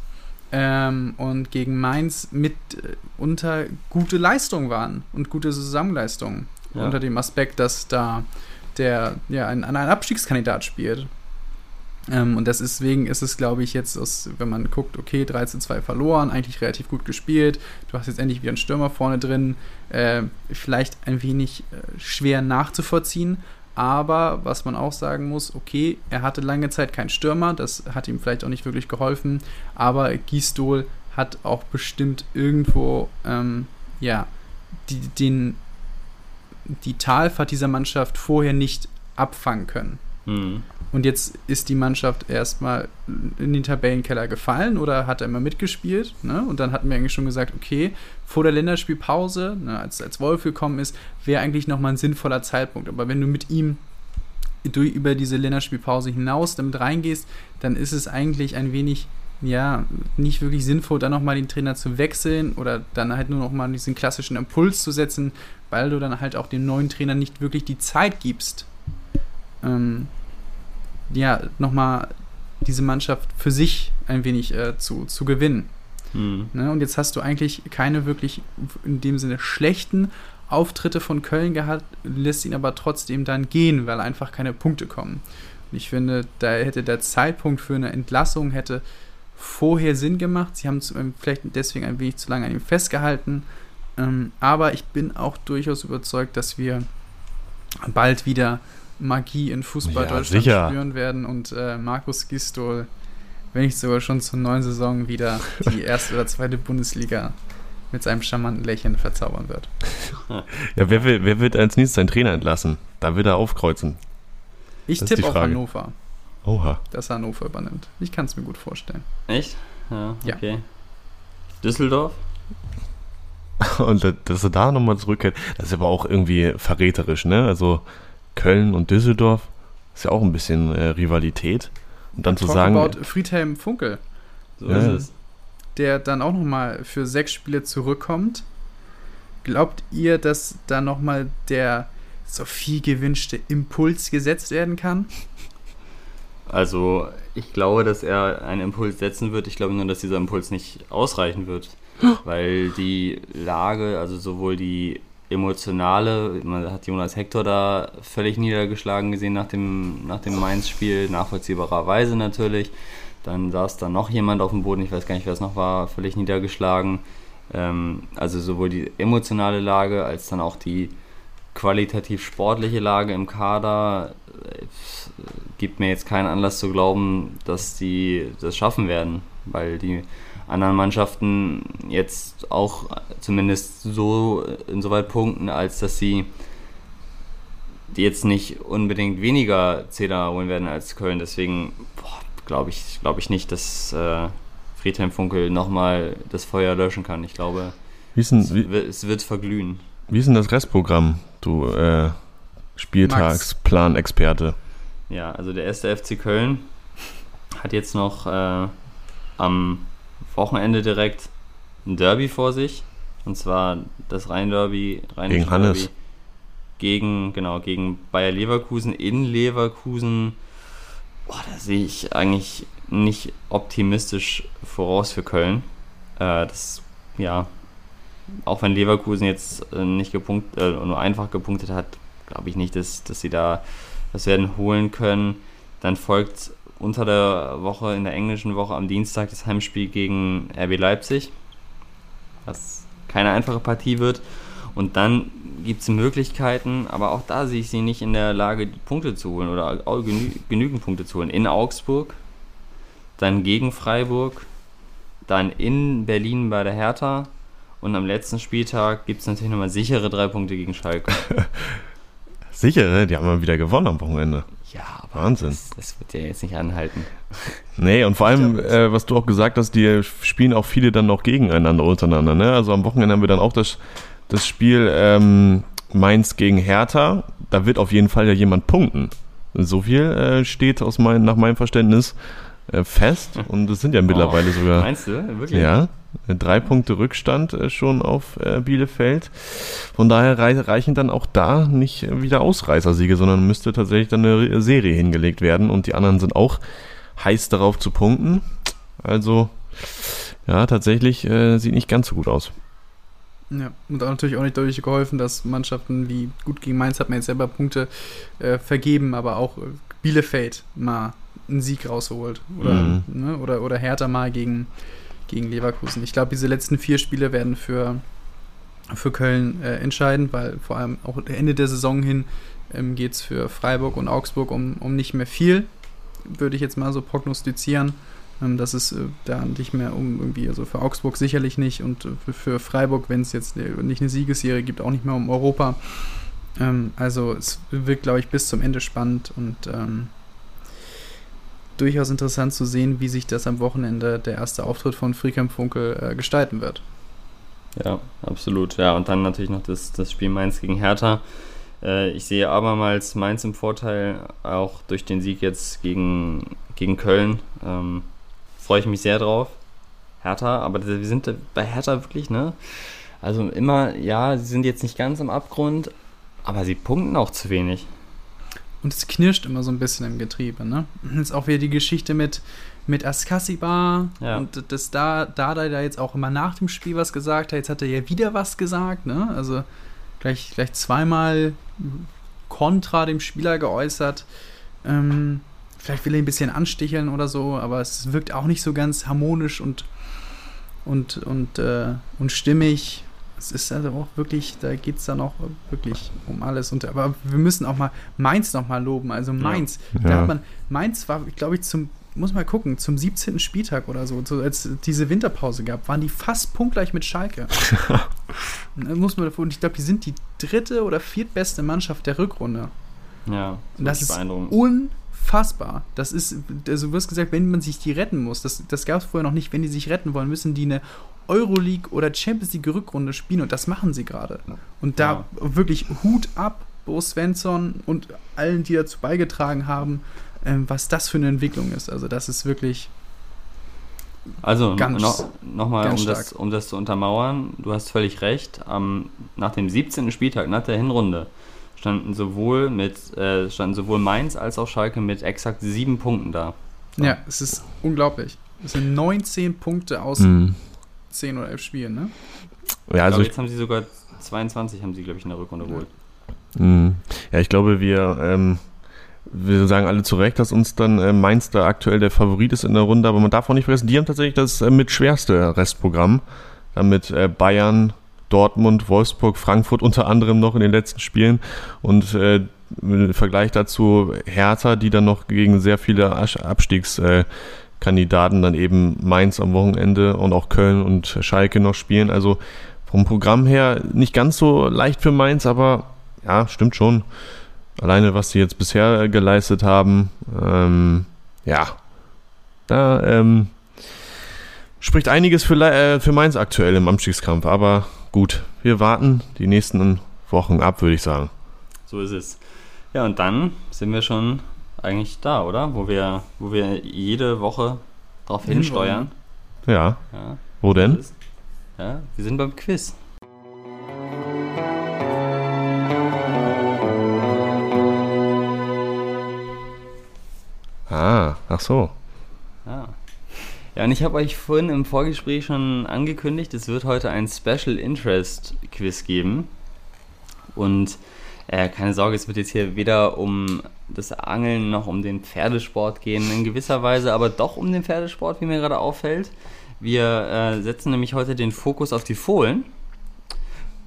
C: ähm, und gegen Mainz mit äh, unter gute Leistungen waren und gute Zusammenleistungen.
A: Ja.
C: Unter dem Aspekt, dass da der ja ein, ein Abstiegskandidat spielt. Ähm, und deswegen ist es, glaube ich, jetzt, aus, wenn man guckt, okay, 3 zu 2 verloren, eigentlich relativ gut gespielt. Du hast jetzt endlich wieder einen Stürmer vorne drin. Äh, vielleicht ein wenig äh, schwer nachzuvollziehen. Aber was man auch sagen muss, okay, er hatte lange Zeit keinen Stürmer, das hat ihm vielleicht auch nicht wirklich geholfen. Aber Gisdol hat auch bestimmt irgendwo, ähm, ja, die, den, die Talfahrt dieser Mannschaft vorher nicht abfangen können.
A: Mhm.
C: Und jetzt ist die Mannschaft erstmal in den Tabellenkeller gefallen oder hat er immer mitgespielt. Ne? Und dann hatten wir eigentlich schon gesagt, okay, vor der Länderspielpause, ne, als, als Wolf gekommen ist, wäre eigentlich nochmal ein sinnvoller Zeitpunkt. Aber wenn du mit ihm durch, über diese Länderspielpause hinaus damit reingehst, dann ist es eigentlich ein wenig, ja, nicht wirklich sinnvoll, dann nochmal den Trainer zu wechseln oder dann halt nur nochmal diesen klassischen Impuls zu setzen, weil du dann halt auch dem neuen Trainer nicht wirklich die Zeit gibst, ähm, ja, nochmal diese Mannschaft für sich ein wenig äh, zu, zu gewinnen.
A: Mhm.
C: Ne? Und jetzt hast du eigentlich keine wirklich in dem Sinne schlechten Auftritte von Köln gehabt, lässt ihn aber trotzdem dann gehen, weil einfach keine Punkte kommen. Und ich finde, da hätte der Zeitpunkt für eine Entlassung hätte vorher Sinn gemacht. Sie haben zu, vielleicht deswegen ein wenig zu lange an ihm festgehalten. Ähm, aber ich bin auch durchaus überzeugt, dass wir bald wieder Magie in Fußball
B: Ja,
C: Deutschland
B: sicher.
C: spüren werden und äh, Markus Gistol, wenn nicht sogar schon zur neuen Saison wieder die erste oder zweite Bundesliga mit seinem charmanten Lächeln verzaubern wird.
B: Ja, wer, will, wer wird als nächstes seinen Trainer entlassen? Da wird er aufkreuzen.
C: Ich tippe auf. Hannover,
B: Oha.
C: dass Hannover übernimmt. Ich kann es mir gut vorstellen.
A: Echt? Ja,
C: Ja.
A: okay. Düsseldorf?
B: Und da- dass er da nochmal zurückkehrt, das ist aber auch irgendwie verräterisch, ne? Also Köln und Düsseldorf ist ja auch ein bisschen äh, Rivalität. Und dann zu
C: Talk
B: sagen,
C: about Friedhelm Funkel,
A: So
B: Ja.
A: ist es.
C: der dann auch nochmal für sechs Spiele zurückkommt. Glaubt ihr, dass da nochmal der so viel gewünschte Impuls gesetzt werden kann?
A: Also, ich glaube, dass er einen Impuls setzen wird. Ich glaube nur, dass dieser Impuls nicht ausreichen wird. Weil die Lage, also sowohl die emotionale, man hat Jonas Hector da völlig niedergeschlagen gesehen nach dem, nach dem Mainz-Spiel, nachvollziehbarerweise natürlich. Dann saß da noch jemand auf dem Boden, ich weiß gar nicht, wer es noch war, völlig niedergeschlagen. Ähm, also sowohl die emotionale Lage als dann auch die qualitativ sportliche Lage im Kader äh, gibt mir jetzt keinen Anlass zu glauben, dass die das schaffen werden, weil die anderen Mannschaften jetzt auch zumindest so insoweit punkten, als dass sie jetzt nicht unbedingt weniger Zähler holen werden als Köln. Deswegen glaube ich, glaube ich nicht, dass äh, Friedhelm Funkel nochmal das Feuer löschen kann. Ich glaube,
B: denn,
A: es,
B: wie,
A: wird- es wird verglühen.
B: wie ist denn das Restprogramm, du äh, Spieltagsplan-Experte?
A: Ja, also der erste FC Köln hat jetzt noch äh, am Wochenende direkt ein Derby vor sich. Und zwar das Rhein-Derby. Rheinische
B: Gegen Hannes.
A: Gegen, genau, gegen Bayer Leverkusen in Leverkusen. Boah, da sehe ich eigentlich nicht optimistisch voraus für Köln. Äh, das, ja, auch wenn Leverkusen jetzt äh, nicht gepunkt, äh, nur einfach gepunktet hat, glaube ich nicht, dass, dass sie da das werden holen können. Dann folgt unter der Woche, in der englischen Woche am Dienstag das Heimspiel gegen RB Leipzig, was keine einfache Partie wird. Und dann gibt es Möglichkeiten, aber auch da sehe ich sie nicht in der Lage, Punkte zu holen oder genü genügend Punkte zu holen. In Augsburg, dann gegen Freiburg, dann in Berlin bei der Hertha und am letzten Spieltag gibt es natürlich nochmal sichere drei Punkte gegen Schalke.
B: Sicher, ne? die haben mal wieder gewonnen am Wochenende.
A: Ja, aber
B: Wahnsinn.
A: Das, das wird ja jetzt nicht anhalten.
B: Nee, und vor allem, äh, was du auch gesagt hast, die spielen auch viele dann noch gegeneinander untereinander. Ne? Also am Wochenende haben wir dann auch das, das Spiel ähm, Mainz gegen Hertha. Da wird auf jeden Fall ja jemand punkten. So viel äh, steht aus mein, nach meinem Verständnis äh, fest. Und es sind ja mittlerweile
A: Oh,
B: sogar
A: Meinst du? Wirklich?
B: ja, drei Punkte Rückstand äh, schon auf äh, Bielefeld. Von daher rei reichen dann auch da nicht äh, wieder Ausreißersiege, sondern müsste tatsächlich dann eine Serie hingelegt werden. Und die anderen sind auch heiß darauf zu punkten. Also, ja, tatsächlich äh, sieht nicht ganz so gut aus.
C: Ja, und auch natürlich auch nicht dadurch geholfen, dass Mannschaften wie gut gegen Mainz hat man jetzt selber Punkte äh, vergeben, aber auch äh, Bielefeld mal einen Sieg rausgeholt. Oder,
B: Mhm.
C: ne, oder, oder Hertha mal gegen, gegen Leverkusen. Ich glaube, diese letzten vier Spiele werden für, für Köln äh, entscheidend, weil vor allem auch Ende der Saison hin ähm, geht es für Freiburg und Augsburg um, um nicht mehr viel, würde ich jetzt mal so prognostizieren. Ähm, dass es äh, da nicht mehr um irgendwie, also für Augsburg sicherlich nicht und für, für Freiburg, wenn es jetzt äh, nicht eine Siegesserie gibt, auch nicht mehr um Europa. Ähm, also es wird, glaube ich, bis zum Ende spannend und ähm, durchaus interessant zu sehen, wie sich das am Wochenende der erste Auftritt von Friedhelm Funkel äh, gestalten wird.
A: Ja, absolut. Ja, und dann natürlich noch das, das Spiel Mainz gegen Hertha. Äh, ich sehe abermals Mainz im Vorteil, auch durch den Sieg jetzt gegen, gegen Köln. Ähm, Freue ich mich sehr drauf. Hertha, aber wir sind bei Hertha wirklich, ne? Also immer, ja, sie sind jetzt nicht ganz am Abgrund, aber sie punkten auch zu wenig.
C: Und es knirscht immer so ein bisschen im Getriebe, ne? Jetzt auch wieder die Geschichte mit, mit Askasiba
A: Ja.
C: und dass da Dada da jetzt auch immer nach dem Spiel was gesagt hat. Jetzt hat er ja wieder was gesagt, ne? Also gleich, gleich zweimal kontra dem Spieler geäußert. Ähm, vielleicht will er ein bisschen ansticheln oder so, aber es wirkt auch nicht so ganz harmonisch und, und, und, äh, und stimmig. Es ist also auch wirklich, da geht es dann auch wirklich um alles. Und, aber wir müssen auch mal Mainz noch mal loben. Also Mainz, ja. da
B: Ja.
C: hat man, Mainz war, glaube ich, zum, muss mal gucken, zum 17. Spieltag oder so, so als es diese Winterpause gab, waren die fast punktgleich mit Schalke. Und da muss man und ich glaube, die sind die dritte oder viertbeste Mannschaft der Rückrunde.
A: Ja,
C: das
A: wirklich
C: ist
A: beeindruckend.
C: unfassbar. Das ist, also du wirst gesagt, wenn man sich die retten muss, das, das gab es vorher noch nicht, wenn die sich retten wollen, müssen die eine Euroleague oder Champions League Rückrunde spielen und das machen sie gerade. Und da
A: Ja.
C: wirklich Hut ab, Bo Svensson und allen, die dazu beigetragen haben, ähm, was das für eine Entwicklung ist. Also das ist wirklich,
A: Also
C: Ganz-
A: noch, noch mal,
C: ganz
A: um das, um das zu untermauern, du hast völlig recht. Am, nach dem 17. Spieltag, nach der Hinrunde, standen sowohl mit äh, standen sowohl Mainz als auch Schalke mit exakt sieben Punkten da. So.
C: ja, es ist unglaublich. Es sind 19 Punkte aus
B: Mhm.
C: 10 oder 11 Spielen, ne?
B: Ja, also
A: glaube,
B: ich,
A: jetzt haben sie sogar 22, haben sie, glaube ich, in der Rückrunde geholt.
B: Mhm. Ja, ich glaube, wir, ähm, wir sagen alle zu Recht, dass uns dann äh, Mainz da aktuell der Favorit ist in der Runde, aber man darf auch nicht vergessen, die haben tatsächlich das äh, mit schwerste Restprogramm. Damit äh, Bayern, Dortmund, Wolfsburg, Frankfurt unter anderem noch in den letzten Spielen und äh, im Vergleich dazu Hertha, die dann noch gegen sehr viele Asch- Abstiegskandidaten dann eben Mainz am Wochenende und auch Köln und Schalke noch spielen. Also vom Programm her nicht ganz so leicht für Mainz, aber ja, stimmt schon. Alleine, was sie jetzt bisher geleistet haben, ähm, ja, da ähm, spricht einiges für, äh, für Mainz aktuell im Abstiegskampf. Aber gut, wir warten die nächsten Wochen ab, würde ich sagen.
A: So ist es. Ja, und dann sind wir schon eigentlich da, oder? Wo wir, wo wir jede Woche
C: Hinwollen.
A: hinsteuern.
B: Ja,
A: Ja,
B: wo denn?
A: ist- ja, wir sind beim Quiz.
B: Ah, ach so.
A: Ja. Ja, und ich habe euch vorhin im Vorgespräch schon angekündigt, es wird heute ein Special Interest Quiz geben. Und äh, keine Sorge, es wird jetzt hier weder um das Angeln noch um den Pferdesport gehen, in gewisser Weise, aber doch um den Pferdesport, wie mir gerade auffällt. Wir äh, setzen nämlich heute den Fokus auf die Fohlen.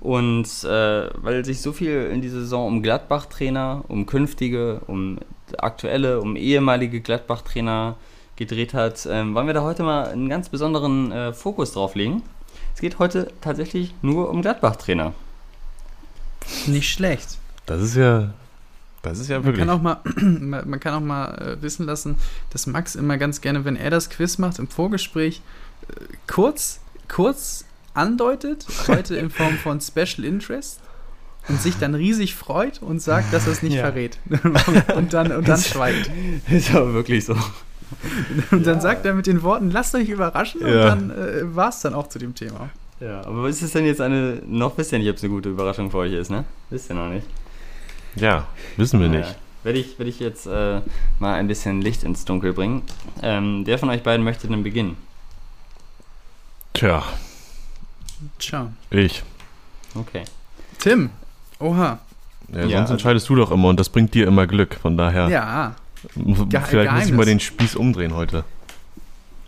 A: Und äh, weil sich so viel in dieser Saison um Gladbach-Trainer, um künftige, um aktuelle, um ehemalige Gladbach-Trainer gedreht hat, ähm, wollen wir da heute mal einen ganz besonderen äh, Fokus drauf legen. Es geht heute tatsächlich nur um Gladbach-Trainer.
C: Nicht schlecht.
B: Das ist ja, das ist ja
C: Man
B: wirklich.
C: kann auch mal, man kann auch mal äh, wissen lassen, dass Max immer ganz gerne, wenn er das Quiz macht im Vorgespräch, äh, kurz, kurz andeutet, heute in Form von Special Interest und sich dann riesig freut und sagt, dass er es nicht
A: Ja.
C: verrät. und dann, und dann schweigt.
A: Ist aber wirklich so.
C: Und dann sagt er mit den Worten, lasst euch überraschen und
B: Ja.
C: dann äh, war es dann auch zu dem Thema.
A: Ja, aber ist es denn jetzt eine, noch wisst ihr nicht, ob es eine gute Überraschung für euch ist, ne? Wisst ihr noch nicht.
B: Ja, wissen wir nicht.
A: Ja, werde ich, werde ich jetzt äh, mal ein bisschen Licht ins Dunkel bringen. Ähm, der von euch beiden möchte denn beginnen.
B: Tja,
C: Tja.
B: ich.
A: Okay.
C: Tim. Oha.
B: Ja,
A: Ja,
B: sonst
A: also-
B: entscheidest du doch immer und das bringt dir immer Glück. Von daher,
C: Ja.
B: vielleicht muss ich
C: Geheimnis.
B: mal den Spieß umdrehen heute.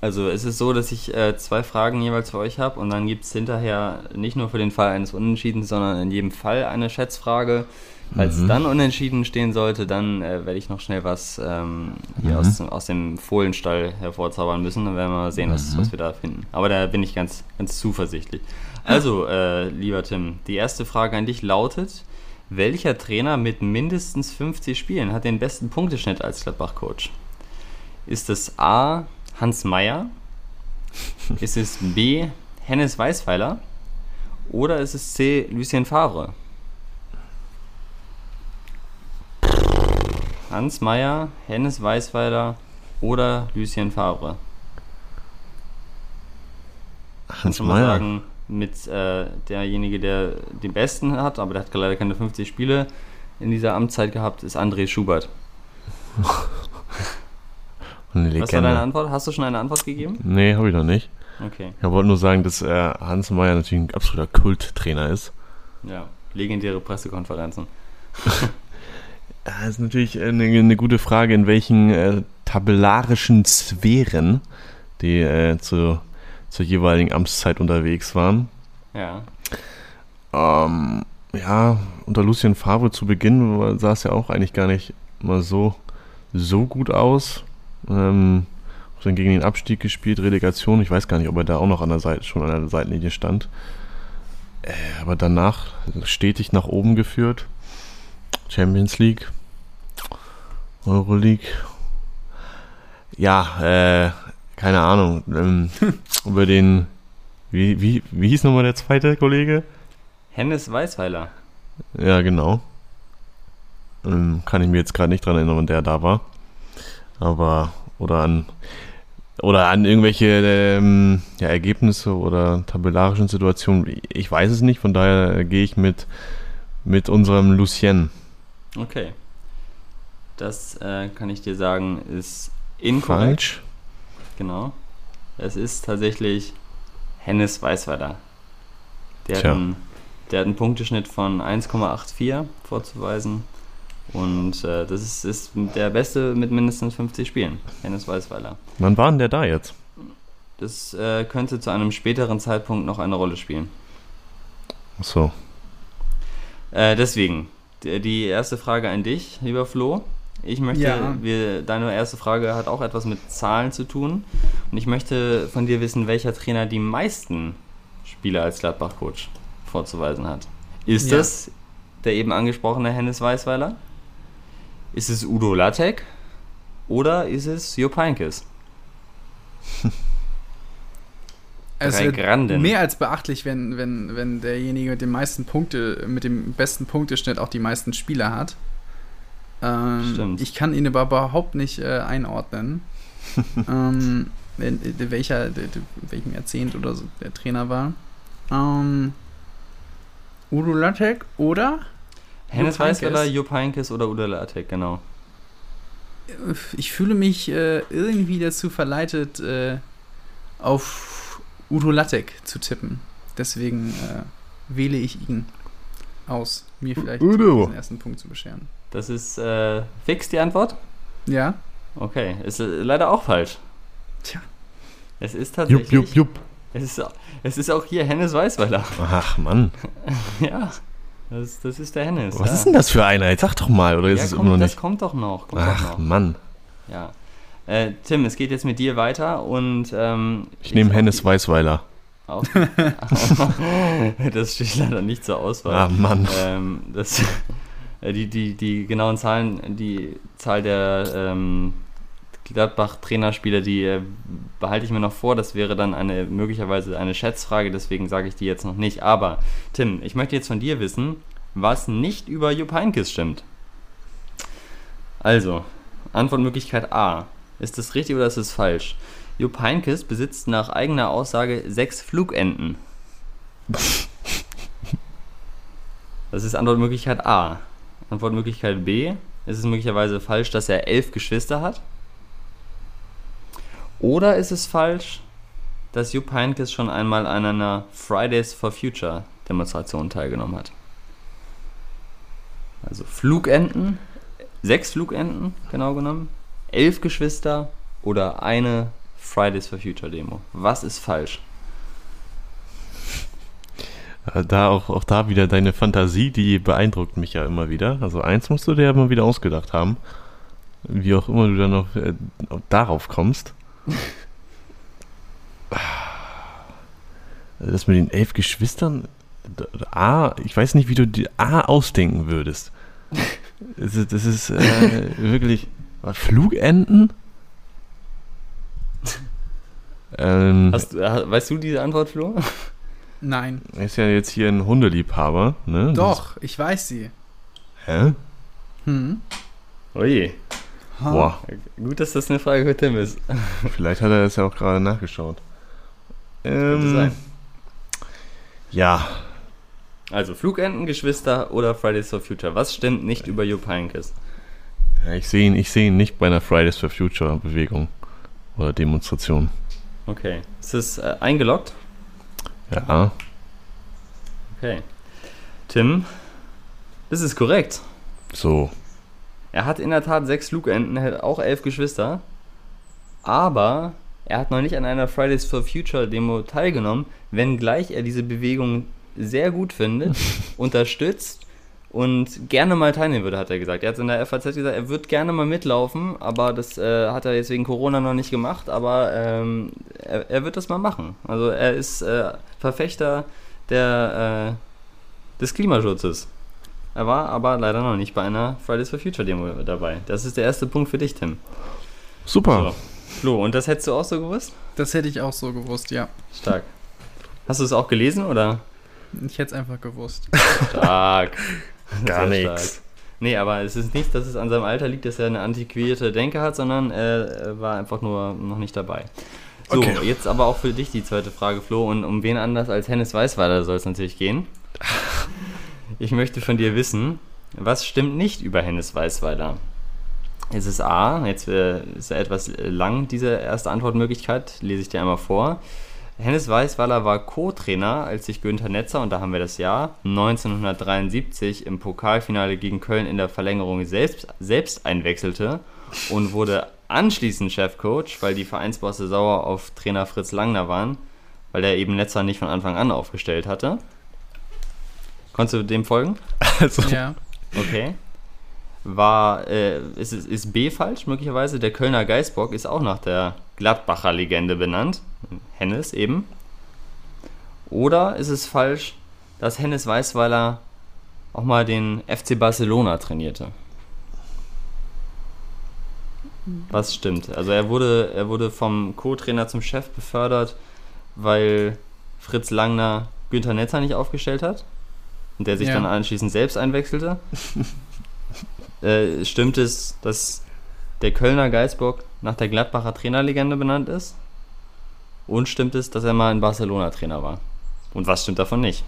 A: Also es ist so, dass ich äh, zwei Fragen jeweils für euch habe und dann gibt es hinterher nicht nur für den Fall eines Unentschiedens, sondern in jedem Fall eine Schätzfrage. Falls es
B: Mhm.
A: dann unentschieden stehen sollte, dann äh, werde ich noch schnell was ähm, hier
B: Mhm.
A: aus, aus dem Fohlenstall hervorzaubern müssen. Dann werden wir mal sehen, was,
B: Mhm.
A: was wir da finden. Aber da bin ich ganz, ganz zuversichtlich. Also, äh, lieber Tim, die erste Frage an dich lautet, welcher Trainer mit mindestens 50 Spielen hat den besten Punkteschnitt als Gladbach-Coach? Ist es A. Hans Meyer? Ist es B. Hennes Weißweiler? Oder ist es C. Lucien Favre? Hans Meyer, Hennes Weißweiler oder Lucien Favre?
B: Hans Meyer.
A: sagen, mit äh, derjenige, der den besten hat, aber der hat leider keine 50 Spiele in dieser Amtszeit gehabt, ist André Schubert. Was war deine Antwort? Hast du schon eine Antwort gegeben?
B: Nee, habe ich noch nicht.
A: Okay,
B: Ich wollte nur sagen, dass äh, Hans Meyer natürlich ein absoluter Kulttrainer ist.
A: ja. Legendäre Pressekonferenzen.
B: Das ist natürlich eine, eine gute Frage, in welchen äh, tabellarischen Sphären die äh, zu, zur jeweiligen Amtszeit unterwegs waren.
A: Ja.
B: Ähm, ja, unter Lucien Favre zu Beginn sah es ja auch eigentlich gar nicht mal so, so gut aus. Ähm, dann gegen den Abstieg gespielt, Relegation. Ich weiß gar nicht, ob er da auch noch an der Seite, schon an der Seitenlinie stand. Äh, aber danach stetig nach oben geführt. Champions League, Euroleague. Ja, äh, keine Ahnung. Ähm, über den, wie, wie, wie hieß nochmal der zweite Kollege?
A: Hennes Weißweiler.
B: Ja, genau. Ähm, kann ich mir jetzt gerade nicht dran erinnern, wann der da war. Aber, oder an, oder an irgendwelche ähm, ja, Ergebnisse oder tabellarischen Situationen. Ich weiß es nicht, von daher gehe ich mit, mit unserem Lucien.
A: Okay. Das äh, kann ich dir sagen, ist inkorrekt. Falsch. Genau. Es ist tatsächlich Hennes Weißweiler. Der, hat einen, der hat einen Punkteschnitt von 1,84 vorzuweisen. Und äh, das ist, ist, der Beste mit mindestens 50 Spielen, Hennes Weißweiler.
B: Wann war denn der da jetzt?
A: Das äh, könnte zu einem späteren Zeitpunkt noch eine Rolle spielen.
B: Ach so.
A: Äh, deswegen, die, die erste Frage an dich, lieber Flo. Ich möchte, ja. wir, deine erste Frage hat auch etwas mit Zahlen zu tun. Und ich möchte von dir wissen, welcher Trainer die meisten Spieler als Gladbach-Coach vorzuweisen hat. Ist ja. das der eben angesprochene Hennes Weißweiler? Ist es Udo Lattek oder ist es Jupp Heynckes?
C: Es wird mehr als beachtlich, wenn, wenn, wenn derjenige mit den meisten Punkte, mit dem besten Punkteschnitt auch die meisten Spieler hat. Ähm, Stimmt. Ich kann ihn aber überhaupt nicht äh, einordnen, ähm, in, in welcher, in welchem Jahrzehnt oder so der Trainer war. Ähm, Udo Lattek oder
A: Hennes Weißweiler, Jupp Heynckes oder Udo Lattek, genau.
C: Ich fühle mich äh, irgendwie dazu verleitet, äh, auf Udo Lattek zu tippen. Deswegen äh, wähle ich ihn aus, mir vielleicht
B: Udo.
C: den ersten Punkt zu bescheren.
A: Das ist äh, fix die Antwort?
C: Ja.
A: Okay, ist leider auch falsch.
C: Tja.
A: Es ist tatsächlich.
B: Jupp, jupp, jupp.
A: Es ist, es ist auch hier Hennes Weißweiler.
B: Ach, Mann.
A: ja. Das, das ist der Hennes.
B: Was ja. ist denn das für einer? Jetzt sag doch mal, oder ist ja, es
A: kommt,
B: immer noch
A: nicht?
B: Das
A: kommt doch noch. Kommt
B: Ach,
A: doch noch.
B: Mann.
A: Ja. Äh, Tim, es geht jetzt mit dir weiter und ähm,
B: ich nehme Hennes Weißweiler.
A: das steht leider nicht zur Auswahl.
B: Ah, Mann.
A: Ähm, das, die, die, die genauen Zahlen, die Zahl der ähm, Gladbach-Trainerspieler, die äh, behalte ich mir noch vor. Das wäre dann eine möglicherweise eine Schätzfrage, deswegen sage ich die jetzt noch nicht. Aber Tim, ich möchte jetzt von dir wissen, was nicht über Jupp Heynckes stimmt. Also, Antwortmöglichkeit A. Ist das richtig oder ist es falsch? Jupp Heynckes besitzt nach eigener Aussage sechs Flugenten. Das ist Antwortmöglichkeit A. Antwortmöglichkeit B. Ist es möglicherweise falsch, dass er elf Geschwister hat? Oder ist es falsch, dass Jupp Heynckes schon einmal an einer Fridays for Future Demonstration teilgenommen hat? Also Flugenten, sechs Flugenten genau genommen, elf Geschwister oder eine Fridays for Future Demo. Was ist falsch?
B: Da auch, auch da wieder deine Fantasie, die beeindruckt mich ja immer wieder. Also eins musst du dir ja immer wieder ausgedacht haben. Wie auch immer du dann noch äh, darauf kommst. Das mit den elf Geschwistern. A, ich weiß nicht, wie du die A ausdenken würdest. Das ist, das ist äh, wirklich. Was, Flugenten?
A: ähm, Hast, weißt du diese Antwort, Flo?
C: Nein.
B: Er ist ja jetzt hier ein Hundeliebhaber, ne?
C: Doch, ich weiß sie.
B: Hä?
C: Hm.
A: Oje.
B: Boah.
A: Gut, dass das eine Frage für Tim ist.
B: Vielleicht hat er das ja auch gerade nachgeschaut.
A: Ähm, sein.
B: Ja.
A: Also Flugenten, Geschwister oder Fridays for Future. Was stimmt nicht über Jupp Heynckes?
B: Ja, ich sehe ihn, seh ihn nicht bei einer Fridays for Future Bewegung oder Demonstration.
A: Okay. Ist es äh, eingeloggt?
B: Ja.
A: Okay. Tim, das ist korrekt.
B: So.
A: Er hat in der Tat sechs Flugenten, hat auch elf Geschwister. Aber er hat noch nicht an einer Fridays for Future Demo teilgenommen, wenngleich er diese Bewegung sehr gut findet, unterstützt und gerne mal teilnehmen würde, hat er gesagt. Er hat in der FAZ gesagt, er wird gerne mal mitlaufen, aber das äh, hat er jetzt wegen Corona noch nicht gemacht, aber ähm, er, er, wird das mal machen. Also er ist äh, Verfechter der, äh, des Klimaschutzes. Er war aber leider noch nicht bei einer Fridays for Future Demo dabei. Das ist der erste Punkt für dich, Tim.
B: Super.
A: So. Flo, und das hättest du auch so gewusst?
C: Das hätte ich auch so gewusst, ja.
A: Stark. Hast du es auch gelesen oder?
C: Ich hätte es einfach gewusst.
A: Stark.
B: Gar nichts.
A: Nee, aber es ist nicht, dass es an seinem Alter liegt, dass er eine antiquierte Denke hat, sondern er war einfach nur noch nicht dabei. So, okay. jetzt aber auch für dich die zweite Frage, Flo. Und um wen anders als Hennes Weißweiler soll es natürlich gehen. Ich möchte von dir wissen, was stimmt nicht über Hennes Weißweiler? Es ist A, jetzt äh, ist ja etwas lang diese erste Antwortmöglichkeit, lese ich dir einmal vor. Hennes Weißweiler war Co-Trainer, als sich Günther Netzer, und da haben wir das Jahr, 1973 im Pokalfinale gegen Köln in der Verlängerung selbst, selbst einwechselte und wurde anschließend Chefcoach, weil die Vereinsbosse sauer auf Trainer Fritz Langner waren, weil er eben Netzer nicht von Anfang an aufgestellt hatte. Konntest du dem folgen?
C: Also. Ja.
A: Okay. War, äh, ist, ist B falsch, möglicherweise. Der Kölner Geisbock ist auch nach der Gladbacher Legende benannt. Hennes eben. Oder ist es falsch, dass Hennes Weißweiler auch mal den FC Barcelona trainierte? Was stimmt? Also er wurde, er wurde vom Co-Trainer zum Chef befördert, weil Fritz Langner Günther Netzer nicht aufgestellt hat und der sich ja. dann anschließend selbst einwechselte. äh, stimmt es, dass der Kölner Geisbock nach der Gladbacher Trainerlegende benannt ist? Und stimmt es, dass er mal ein Barcelona-Trainer war? Und was stimmt davon nicht?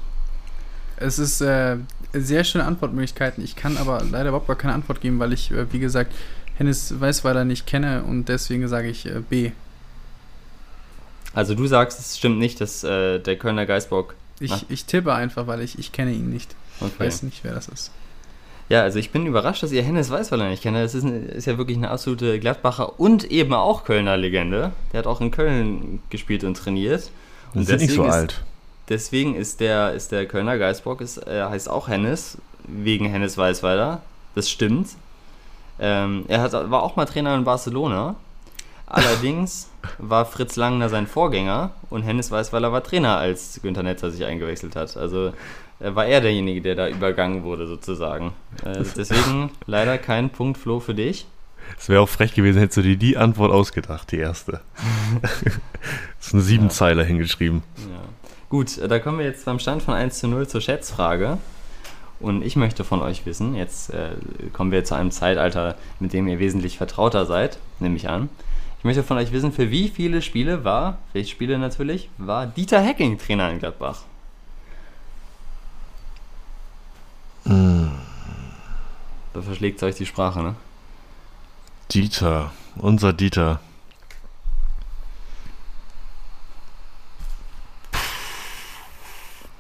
C: Es ist äh, sehr schöne Antwortmöglichkeiten. Ich kann aber leider überhaupt gar keine Antwort geben, weil ich, äh, wie gesagt, Hennis Weißweiler nicht kenne und deswegen sage ich äh, B.
A: Also du sagst, es stimmt nicht, dass äh, der Kölner Geisbock.
C: Ich, ich tippe einfach, weil ich, ich kenne ihn nicht. Okay. Ich weiß nicht, wer das ist.
A: Ja, also ich bin überrascht, dass ihr Hennes Weißweiler nicht kennt. Das ist, eine, ist, ja wirklich eine absolute Gladbacher und eben auch Kölner Legende. Der hat auch in Köln gespielt und trainiert.
B: Und sind nicht so ist, alt.
A: Deswegen ist der, ist der Kölner Geistbock, ist, äh, heißt auch Hennes, wegen Hennes Weißweiler. Das stimmt. Ähm, er hat, war auch mal Trainer in Barcelona. Allerdings war Fritz Langner sein Vorgänger und Hennes Weißweiler war Trainer, als Günther Netzer sich eingewechselt hat. Also war er derjenige, der da übergangen wurde, sozusagen. Äh, deswegen leider kein Punkt, Flo, für dich.
B: Es wäre auch frech gewesen, hättest du dir die Antwort ausgedacht, die erste. das ist ein Siebenzeiler ja. hingeschrieben.
A: Ja. Gut, äh, da kommen wir jetzt beim Stand von 1 zu 0 zur Schätzfrage. Und ich möchte von euch wissen, jetzt äh, kommen wir zu einem Zeitalter, mit dem ihr wesentlich vertrauter seid, nehme ich an. Ich möchte von euch wissen, für wie viele Spiele war, welche Spiele natürlich, war Dieter Hecking Trainer in Gladbach?
B: Mm.
A: Da verschlägt euch die Sprache, ne?
B: Dieter, unser Dieter.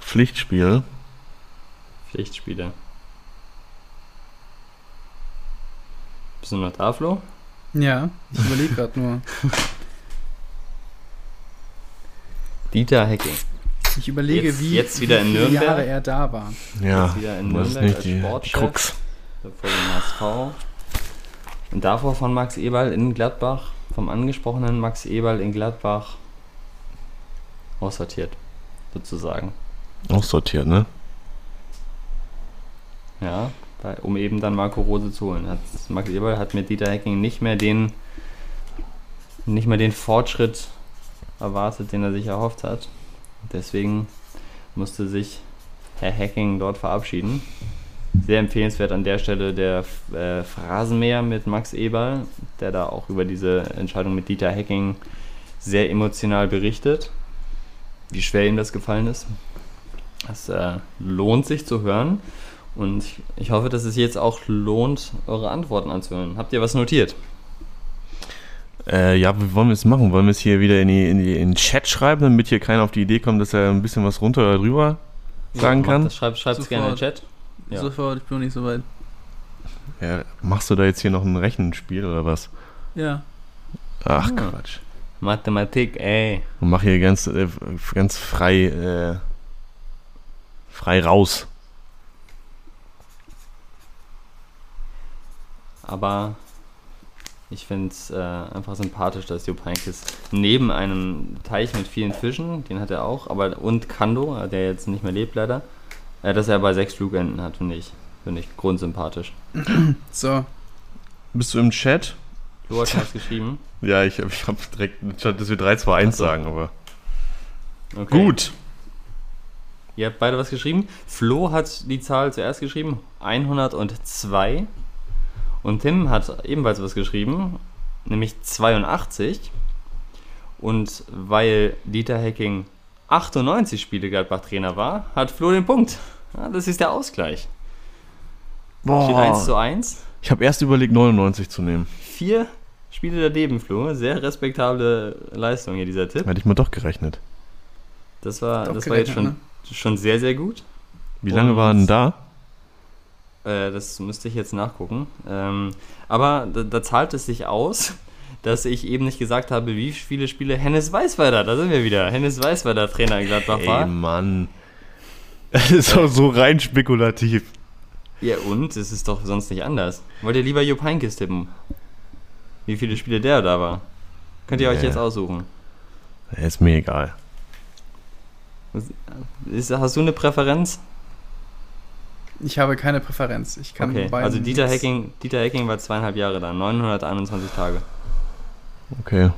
B: Pflichtspiel.
A: Pflichtspiele. Bist du noch da, Flo?
C: Ja, ich überlege gerade nur.
A: Dieter Hecking.
C: Ich überlege,
A: jetzt,
C: wie,
A: jetzt wieder
C: in
A: Nürnberg.
C: Jahre er da war.
B: Ja,
A: jetzt wieder in Nürnberg nicht als die Sportchef. Krux. Vor dem HSV. Und davor von Max Eberl in Gladbach, vom angesprochenen Max Eberl in Gladbach aussortiert, sozusagen.
B: Aussortiert, ne?
A: Ja, um eben dann Marco Rose zu holen. Hat, Max Eberl hat mit Dieter Hecking nicht mehr den nicht mehr den Fortschritt erwartet, den er sich erhofft hat. Deswegen musste sich Herr Hacking dort verabschieden. Sehr empfehlenswert an der Stelle der äh, Phrasenmäher mit Max Eberl, der da auch über diese Entscheidung mit Dieter Hacking sehr emotional berichtet, wie schwer ihm das gefallen ist. Das äh, lohnt sich zu hören und ich hoffe, dass es jetzt auch lohnt, eure Antworten anzuhören. Habt ihr was notiert?
B: Äh, ja, wie wollen wir es machen? Wollen wir es hier wieder in, die, in, die, in den Chat schreiben, damit hier keiner auf die Idee kommt, dass er ein bisschen was runter oder drüber sagen ja, kann?
A: Das, schreib es gerne in den Chat.
C: Ja. Sofort, ich bin noch nicht so weit.
B: Ja, machst du da jetzt hier noch ein Rechenspiel oder was?
C: Ja.
B: Ach, ja. Quatsch.
A: Mathematik, ey.
B: Und mach hier ganz, äh, ganz frei äh, frei raus.
A: Aber ich finde es äh, einfach sympathisch, dass Jupp Heynckes neben einem Teich mit vielen Fischen, den hat er auch, aber und Kando, der jetzt nicht mehr lebt leider, äh, dass er bei sechs Flugenden hat, finde ich, finde ich grundsympathisch.
C: So,
B: Bist du im Chat?
A: Du hast was geschrieben.
B: Ja, ich, ich habe direkt, dass wir 3, 2, 1
A: Ach so.
B: sagen, aber.
A: Okay.
B: Gut.
A: Ihr habt beide was geschrieben. Flo hat die Zahl zuerst geschrieben, 102. Und Tim hat ebenfalls was geschrieben, nämlich 82. Und weil Dieter Hecking 98 Spiele Gladbach-Trainer war, hat Flo den Punkt. Ja, das ist der Ausgleich. Steht 1 zu 1.
B: Ich habe erst überlegt, 99 zu nehmen.
A: Vier Spiele daneben, Flo. Sehr respektable Leistung hier, dieser Tipp.
B: Hätte ich mal doch gerechnet.
A: Das war,
C: Doch
A: das war jetzt schon,
C: gerechnet,
A: schon sehr, sehr gut.
B: Wie lange
A: Und-
B: war denn da?
A: Äh, das müsste ich jetzt nachgucken. Ähm, aber da, da zahlt es sich aus, dass ich eben nicht gesagt habe, wie viele Spiele Hennes Weißweiler, da sind wir wieder, Hennes Weißweiler Trainer in Gladbach war.
B: Mann. Das ist doch so rein spekulativ.
A: Ja und, es ist doch sonst nicht anders. Wollt ihr lieber Jupp Heynckes tippen? Wie viele Spiele der da war? Könnt ihr euch
B: Nee.
A: jetzt aussuchen.
B: Ist mir egal.
A: Ist, hast du eine Präferenz?
C: Ich habe keine Präferenz. Ich kann
A: Okay,
C: beiden
A: also Dieter Hecking, Dieter Hecking war zweieinhalb Jahre da, 921 Tage.
B: Okay.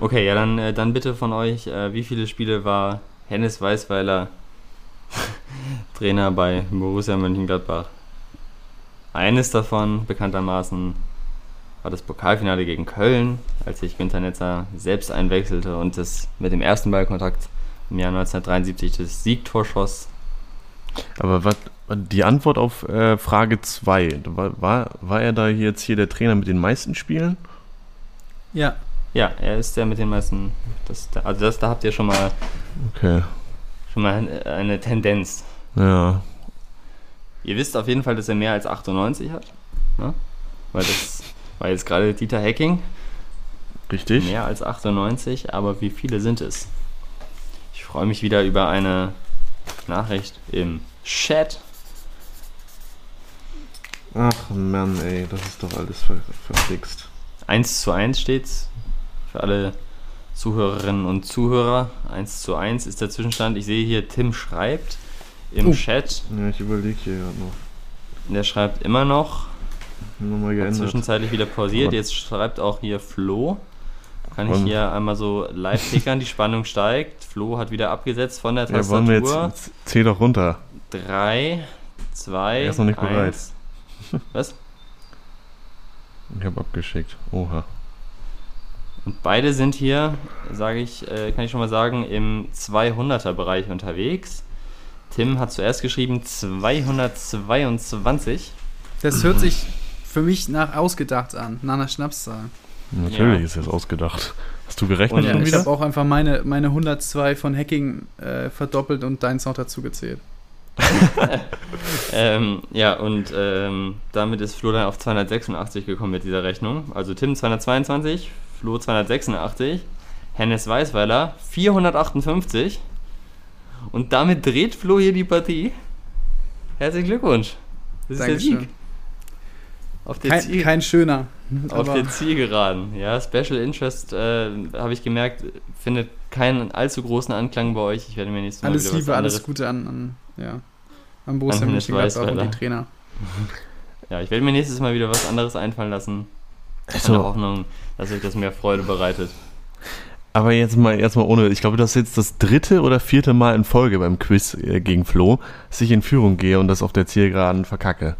A: Okay, ja, dann, äh, dann bitte von euch, äh, wie viele Spiele war Hennes Weißweiler Trainer bei Borussia Mönchengladbach? Eines davon, bekanntermaßen, war das Pokalfinale gegen Köln, als sich Günter Netzer selbst einwechselte und das mit dem ersten Ballkontakt im Jahr 1973 das Siegtor schoss.
B: Aber was, die Antwort auf äh, Frage 2, war, war, war er da jetzt hier der Trainer mit den meisten Spielen?
C: Ja,
A: Ja, er ist der mit den meisten. Das, also das, da habt ihr schon mal,
B: Okay.
A: schon mal eine- Tendenz.
B: Ja.
A: Ihr wisst auf jeden Fall, dass er mehr als 98 hat. Ne? Weil das war jetzt gerade Dieter Hecking.
B: Richtig?
A: Mehr als 98, aber wie viele sind es? Ich freue mich wieder über eine Nachricht im Chat.
B: Ach Mann, ey, das ist doch alles ver verfixt.
A: 1 zu 1 steht's. Für alle Zuhörerinnen und Zuhörer. 1 zu 1 ist der Zwischenstand. Ich sehe hier, Tim schreibt im
C: Oh.
A: Chat.
B: Ja, ich überlege hier gerade noch.
A: Der schreibt immer noch.
B: Nochmal geändert.
A: zwischenzeitlich wieder pausiert. Jetzt schreibt auch hier Flo. Kann ich hier einmal so live tickern, die Spannung steigt. Flo hat wieder abgesetzt von der
B: Ja, wollen wir
A: Tastatur.
B: jetzt, zähl doch runter.
A: 3, 2,
B: Er ist noch nicht bereit.
A: Was?
B: Ich habe abgeschickt. Oha.
A: Und beide sind hier, sage ich, äh, kann ich schon mal sagen, im 200er Bereich unterwegs. Tim hat zuerst geschrieben 222.
C: das hört sich für mich nach ausgedacht an, nach einer Schnapszahl.
B: Natürlich
A: Ja.
B: ist das ausgedacht. Hast du gerechnet
A: Und
C: Ja,
B: schon
C: ich
B: wieder?
C: habe auch einfach meine, meine 102 von Hacking äh, verdoppelt und deins noch dazu gezählt.
A: Ähm, ja, und ähm, damit ist Flo dann auf 286 gekommen mit dieser Rechnung. Also Tim 222, Flo 286, Hennes Weißweiler 458. Und damit dreht Flo hier die Partie. Herzlichen Glückwunsch. Das ist der
C: Dankeschön.
A: Sieg. Auf der,
C: Kein,
A: Ziel,
C: kein schöner.
A: Auf
C: aber
A: der Zielgeraden. Ja, Special Interest, äh, habe ich gemerkt, findet keinen allzu großen Anklang bei euch. Ich werde mir nächstes Mal
C: alles
A: wieder was
C: Liebe, alles
A: anderes
C: Gute an, an, ja, an Borussia Mönchengladbach und die Trainer.
A: Ja, ich werde mir nächstes Mal wieder was anderes einfallen lassen. In der
B: Also,
A: Hoffnung, dass euch das mehr Freude bereitet.
B: aber jetzt mal erstmal ohne. Ich glaube, das ist jetzt das dritte oder vierte Mal in Folge beim Quiz äh, gegen Flo, dass ich in Führung gehe und das auf der Zielgeraden verkacke.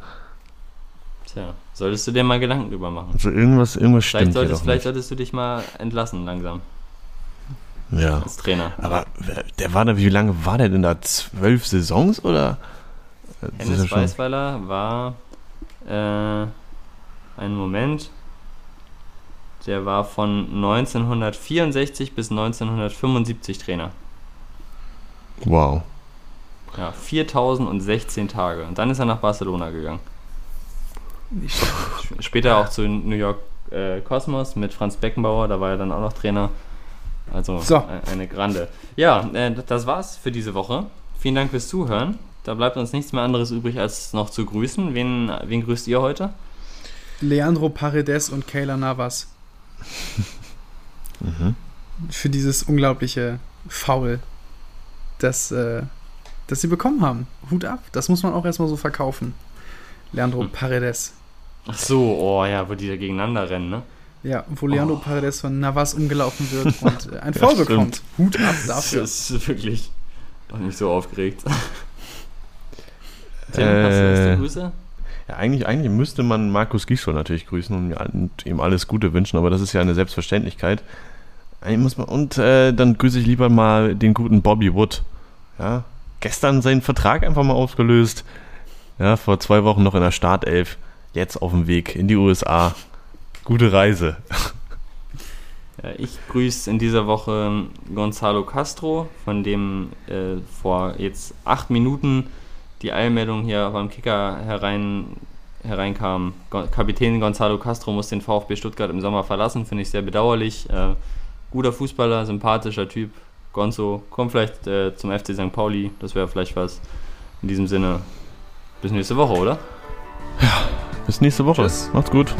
A: Tja, solltest du dir mal Gedanken drüber machen.
B: Also irgendwas, irgendwas
A: Vielleicht,
B: stimmt
A: solltest, vielleicht
B: nicht.
A: solltest du dich mal entlassen langsam
B: Ja.
A: als Trainer.
B: Aber der war da, wie lange war der denn da? Zwölf Saisons oder?
A: Hennes Weißweiler war äh, einen Moment. Der war von 1964 bis 1975 Trainer.
B: Wow.
A: Ja, 4016 Tage. Und dann ist er nach Barcelona gegangen. Sp- Später auch zu New York äh, Cosmos mit Franz Beckenbauer, da war er dann auch noch Trainer. Also so. eine Grande. Ja, äh, das war's für diese Woche. Vielen Dank fürs Zuhören. Da bleibt uns nichts mehr anderes übrig, als noch zu grüßen. Wen, wen grüßt ihr heute?
C: Leandro Paredes und Kayla Navas. mhm. Für dieses unglaubliche Foul, das, äh, das sie bekommen haben. Hut ab. Das muss man auch erstmal so verkaufen. Leandro hm. Paredes.
A: Ach so, oh ja, wo die da gegeneinander rennen, ne?
C: Ja, wo Leandro oh. Paredes von Navas umgelaufen wird und äh, ein Foul ja, bekommt. Hut ab dafür.
A: Das ist wirklich noch nicht so aufgeregt.
B: Tim, äh, hast, du, du Grüße? Ja, eigentlich, eigentlich müsste man Markus Gisdol natürlich grüßen und ihm alles Gute wünschen, aber das ist ja eine Selbstverständlichkeit. Muss man, und äh, dann grüße ich lieber mal den guten Bobby Wood. Ja, gestern seinen Vertrag einfach mal aufgelöst. Ja, vor zwei Wochen noch in der Startelf. Jetzt auf dem Weg in die USA. Gute Reise.
A: Ja, ich grüße in dieser Woche Gonzalo Castro, von dem äh, vor jetzt acht Minuten die Eilmeldung hier beim Kicker herein, hereinkam. Kapitän Gonzalo Castro muss den VfB Stuttgart im Sommer verlassen, finde ich sehr bedauerlich. Äh, guter Fußballer, sympathischer Typ. Gonzo, komm vielleicht äh, zum FC St. Pauli, das wäre vielleicht was. In diesem Sinne, bis nächste Woche, oder?
B: Ja, bis nächste Woche. Tschüss. Macht's gut.